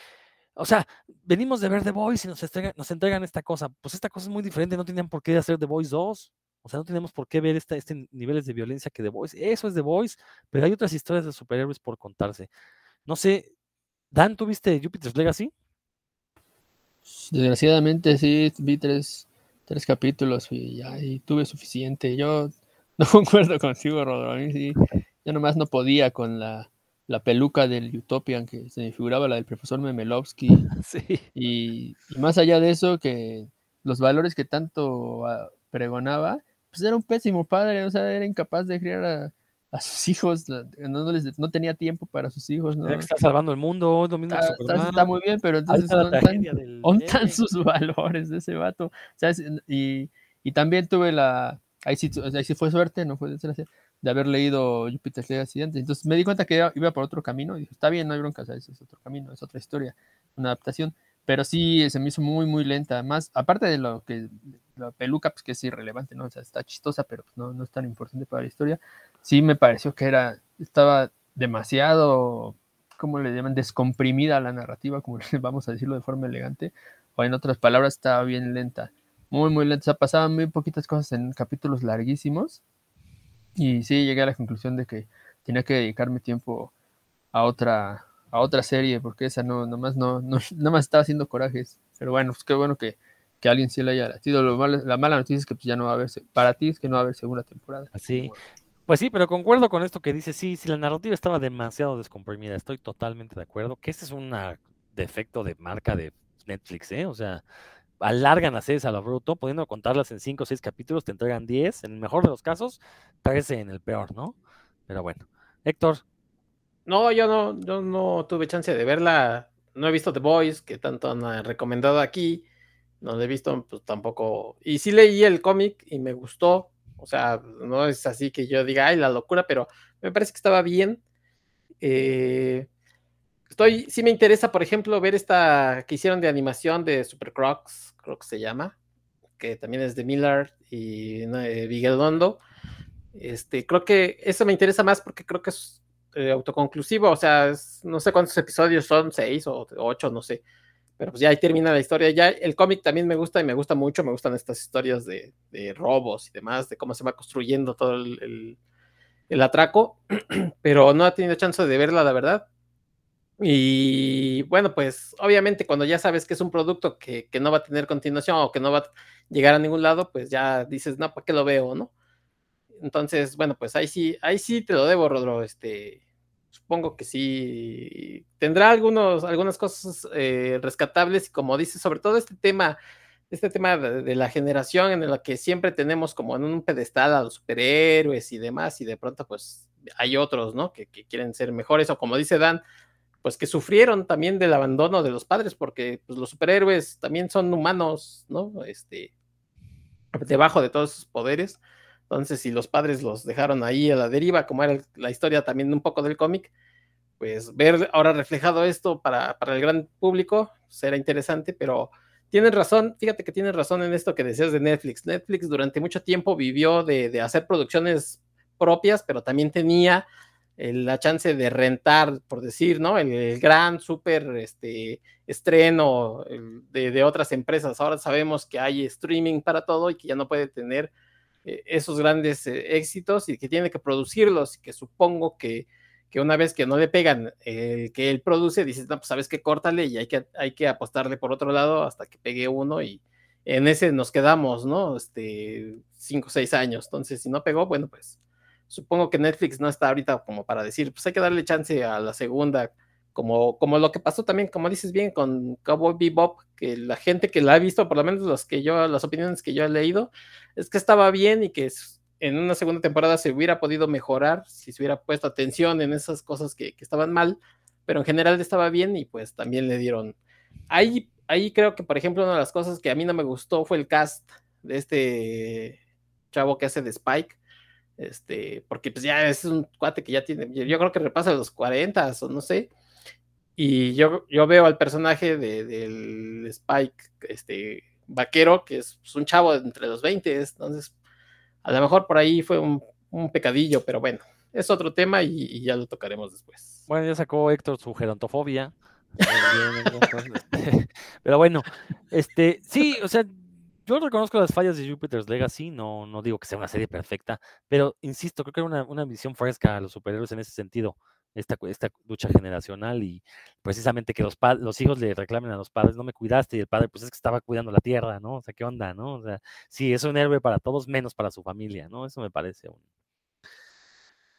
o sea, venimos de ver The Voice y nos entregan, esta cosa, pues esta cosa es muy diferente, no tenían por qué hacer The Voice 2, o sea, no tenemos por qué ver esta, este niveles de violencia que The Voice. Eso es The Voice, pero hay otras historias de superhéroes por contarse. No sé, Dan, ¿tuviste Jupiter's Legacy? Desgraciadamente sí, vi tres, capítulos y ya y tuve suficiente. Yo no concuerdo contigo, mí sí, yo nomás no podía con la, la peluca del Utopian que se me figuraba la del profesor Memelovsky. Sí. Y, y, más allá de eso, que los valores que tanto ah, pregonaba, pues era un pésimo padre, o sea, era incapaz de criar a, sus hijos, no, les, no, tenía tiempo para sus hijos, ¿no? Está salvando el mundo, está, muy bien, pero entonces ¿dónde están, sus valores de ese vato? O sea, y, y, también tuve la, ahí sí, ahí sí fue suerte, no fue desgracia, de haber leído Jupiter's Legacy antes. Entonces me di cuenta que iba, por otro camino y dije, está bien, no hay bronca, es otro camino, es otra historia, una adaptación. Pero sí se me hizo muy, muy lenta. Más, aparte de lo que la peluca, pues que es irrelevante, ¿no? O sea, está chistosa, pero pues, no, no es tan importante para la historia. Sí me pareció que era, estaba demasiado, ¿cómo le llaman? Descomprimida la narrativa, como vamos a decirlo de forma elegante. O en otras palabras, estaba bien lenta. Muy, muy lenta. O sea, pasaban muy poquitas cosas en capítulos larguísimos. Y sí, llegué a la conclusión de que tenía que dedicarme tiempo a otra, a otra serie, porque esa no, nomás no, no, nomás estaba haciendo corajes. Pero bueno, pues qué bueno que, que alguien sí le haya latido. Lo la mala noticia es que pues, ya no va a haber, para ti es que no va a haber segunda temporada. Así. Pues sí, pero concuerdo con esto que dice, sí, si la narrativa estaba demasiado descomprimida, estoy totalmente de acuerdo, que este es un defecto de marca de Netflix, ¿eh? O sea, alargan las series a lo bruto, pudiendo contarlas en 5 o 6 capítulos, te entregan 10, en el mejor de los casos, 13 en el peor, ¿no? Pero bueno. Héctor. No, yo no, yo no tuve chance de verla, no he visto The Boys, que tanto han recomendado aquí, no he visto, pues tampoco. Y sí leí el cómic y me gustó. O sea, no es así que yo diga, ay, la locura, pero me parece que estaba bien. Eh, estoy, sí me interesa, por ejemplo, ver esta que hicieron de animación de Super Crocs, creo que se llama, que también es de Miller y no, Este, creo que eso me interesa más porque creo que es eh, autoconclusivo, o sea, no sé cuántos episodios son, seis o ocho, no sé. Pero pues ya ahí termina la historia. Ya el cómic también me gusta y me gusta mucho. Me gustan estas historias de, robos y demás, de cómo se va construyendo todo el, atraco. Pero no ha tenido chance de verla, la verdad. Y bueno, pues obviamente cuando ya sabes que es un producto que, que, no va a tener continuación o que no va a llegar a ningún lado, pues ya dices, no, ¿para qué lo veo, no? Entonces, bueno, pues ahí sí, ahí sí te lo debo, Rodro. Este, supongo que sí. Tendrá algunos, algunas cosas eh, rescatables y como dice, sobre todo este tema, este tema de, la generación en la que siempre tenemos como en un pedestal a los superhéroes y demás, y de pronto pues hay otros, ¿no? Que, quieren ser mejores, o como dice Dan, pues que sufrieron también del abandono de los padres, porque pues, los superhéroes también son humanos, ¿no? Este, debajo de todos sus poderes. Entonces, si los padres los dejaron ahí a la deriva, como era la historia también un poco del cómic, pues ver ahora reflejado esto para, el gran público será interesante, pero tienes razón, fíjate que tienes razón en esto que decías de Netflix. Netflix durante mucho tiempo vivió de, hacer producciones propias, pero también tenía la chance de rentar, por decir, ¿no? El, gran súper este, estreno de, otras empresas. Ahora sabemos que hay streaming para todo y que ya no puede tener eh, esos grandes eh, éxitos y que tiene que producirlos, y que supongo que, una vez que no le pegan que él produce, dices, no, pues sabes que córtale y hay que, hay que apostarle por otro lado hasta que pegue uno y en ese nos quedamos, ¿no? Este, cinco o seis años. Entonces, si no pegó, bueno, pues supongo que Netflix no está ahorita como para decir, pues hay que darle chance a la segunda como, como lo que pasó también, como dices bien, con Cowboy Bebop, que la gente que la ha visto, por lo menos los que yo, las opiniones que yo he leído, es que estaba bien y que en una segunda temporada se hubiera podido mejorar si se hubiera puesto atención en esas cosas que, estaban mal, pero en general estaba bien y pues también le dieron. Ahí, ahí creo que, por ejemplo, una de las cosas que a mí no me gustó fue el cast de este chavo que hace de Spike. Este, porque pues ya es un cuate que ya tiene, yo creo que repasa los 40 o no sé, y yo, yo veo al personaje de, del Spike, este vaquero, que es pues, un chavo entre los 20, entonces a lo mejor por ahí fue un, pecadillo, pero bueno, es otro tema y, ya lo tocaremos después. Bueno, ya sacó Héctor su gerontofobia. pero bueno, este, sí, o sea, yo reconozco las fallas de Jupiter's Legacy, no, digo que sea una serie perfecta, pero insisto, creo que era una, visión fresca a los superhéroes en ese sentido esta, lucha generacional y precisamente que los, los hijos le reclamen a los padres, no me cuidaste y el padre pues es que estaba cuidando la tierra, ¿no? O sea, ¿qué onda, no? O sea, sí, es un héroe para todos menos para su familia, ¿no? Eso me parece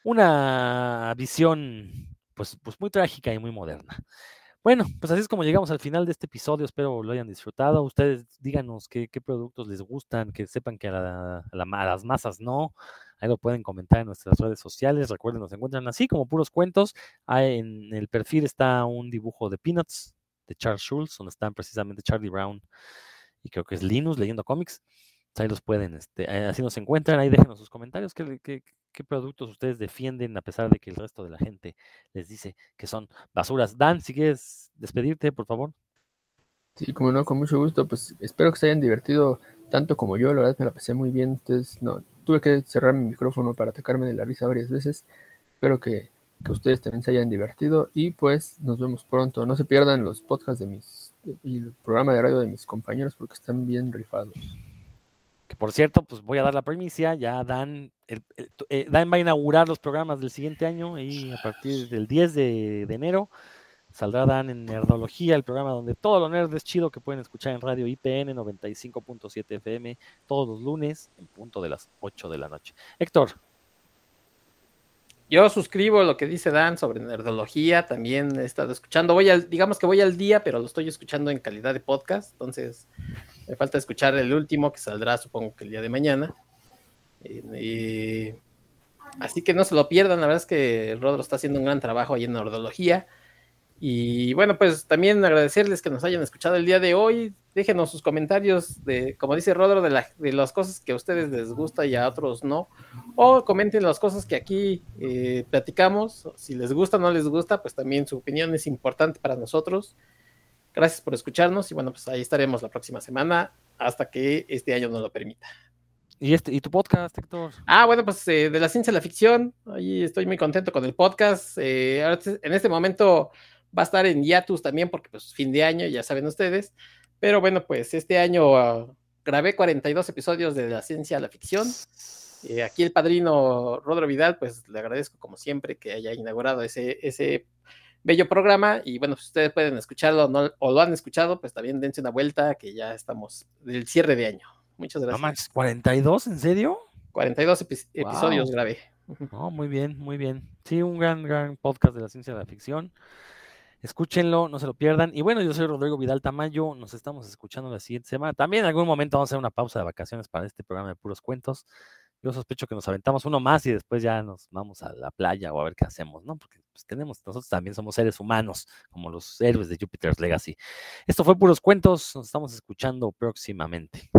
una visión pues, pues muy trágica y muy moderna. Bueno, pues así es como llegamos al final de este episodio. Espero lo hayan disfrutado. Ustedes díganos qué, productos les gustan, que sepan que a, las masas no. Ahí lo pueden comentar en nuestras redes sociales. Recuerden, nos encuentran así como puros cuentos. en el perfil está un dibujo de Peanuts de Charles Schulz, donde están precisamente Charlie Brown y creo que es Linus leyendo cómics. Ahí los pueden, este, así nos encuentran. Ahí déjenos sus comentarios. ¿Qué, qué, qué productos ustedes defienden a pesar de que el resto de la gente les dice que son basuras? Dan, si quieres despedirte, por favor. Sí, como no, con mucho gusto. Pues espero que se hayan divertido tanto como yo. La verdad me la pasé muy bien. Entonces, no, tuve que cerrar mi micrófono para atacarme de la risa varias veces. Espero que, ustedes también se hayan divertido y pues nos vemos pronto. No se pierdan los podcasts de mis y el programa de radio de mis compañeros porque están bien rifados. Por cierto, pues voy a dar la primicia, ya Dan, eh, Dan va a inaugurar los programas del siguiente año y a partir del 10 de enero Saldrá Dan en Nerdología, el programa donde todo lo nerd es chido que pueden escuchar en radio IPN 95.7 FM todos los lunes en punto de las 8 de la noche. Héctor. Yo suscribo lo que dice Dan sobre nerdología, también he estado escuchando, voy al, digamos que voy al día, pero lo estoy escuchando en calidad de podcast, entonces me falta escuchar el último que saldrá supongo que el día de mañana. así que no se lo pierdan, la verdad es que Rodro está haciendo un gran trabajo ahí en nerdología. Y bueno, pues también agradecerles que nos hayan escuchado el día de hoy. Déjenos sus comentarios de, como dice Rodro, de, de las cosas que a ustedes les gusta y a otros no. O comenten las cosas que aquí eh, platicamos. Si les gusta o no les gusta, pues también su opinión es importante para nosotros. Gracias por escucharnos y bueno, pues ahí estaremos la próxima semana hasta que este año nos lo permita. ¿Y, este, ¿Y tu podcast, Héctor? Ah, bueno, pues eh, de la ciencia a la ficción. Ahí estoy muy contento con el podcast. Eh, en este momento va a estar en hiatus también porque pues fin de año, ya saben ustedes. Pero bueno, pues este año uh, grabé 42 episodios de la ciencia a la ficción. Eh, aquí el padrino Rodro Vidal, pues le agradezco como siempre que haya inaugurado ese, ese bello programa. Y bueno, si ustedes pueden escucharlo o lo han escuchado, pues también dense una vuelta que ya estamos del cierre de año. Muchas gracias. No, Max, ¿42? ¿En serio? 42 episodios grabé. No, muy bien, muy bien. Sí, un gran, gran podcast de la ciencia de la ficción. Escúchenlo, no se lo pierdan. Y bueno, yo soy Rodrigo Vidal Tamayo. Nos estamos escuchando la siguiente semana. También en algún momento vamos a hacer una pausa de vacaciones para este programa de puros cuentos. Yo sospecho que nos aventamos uno más y después ya nos vamos a la playa o a ver qué hacemos, ¿no? Porque pues, tenemos, nosotros también somos seres humanos, como los héroes de Jupiter's Legacy. Esto fue puros cuentos. Nos estamos escuchando próximamente.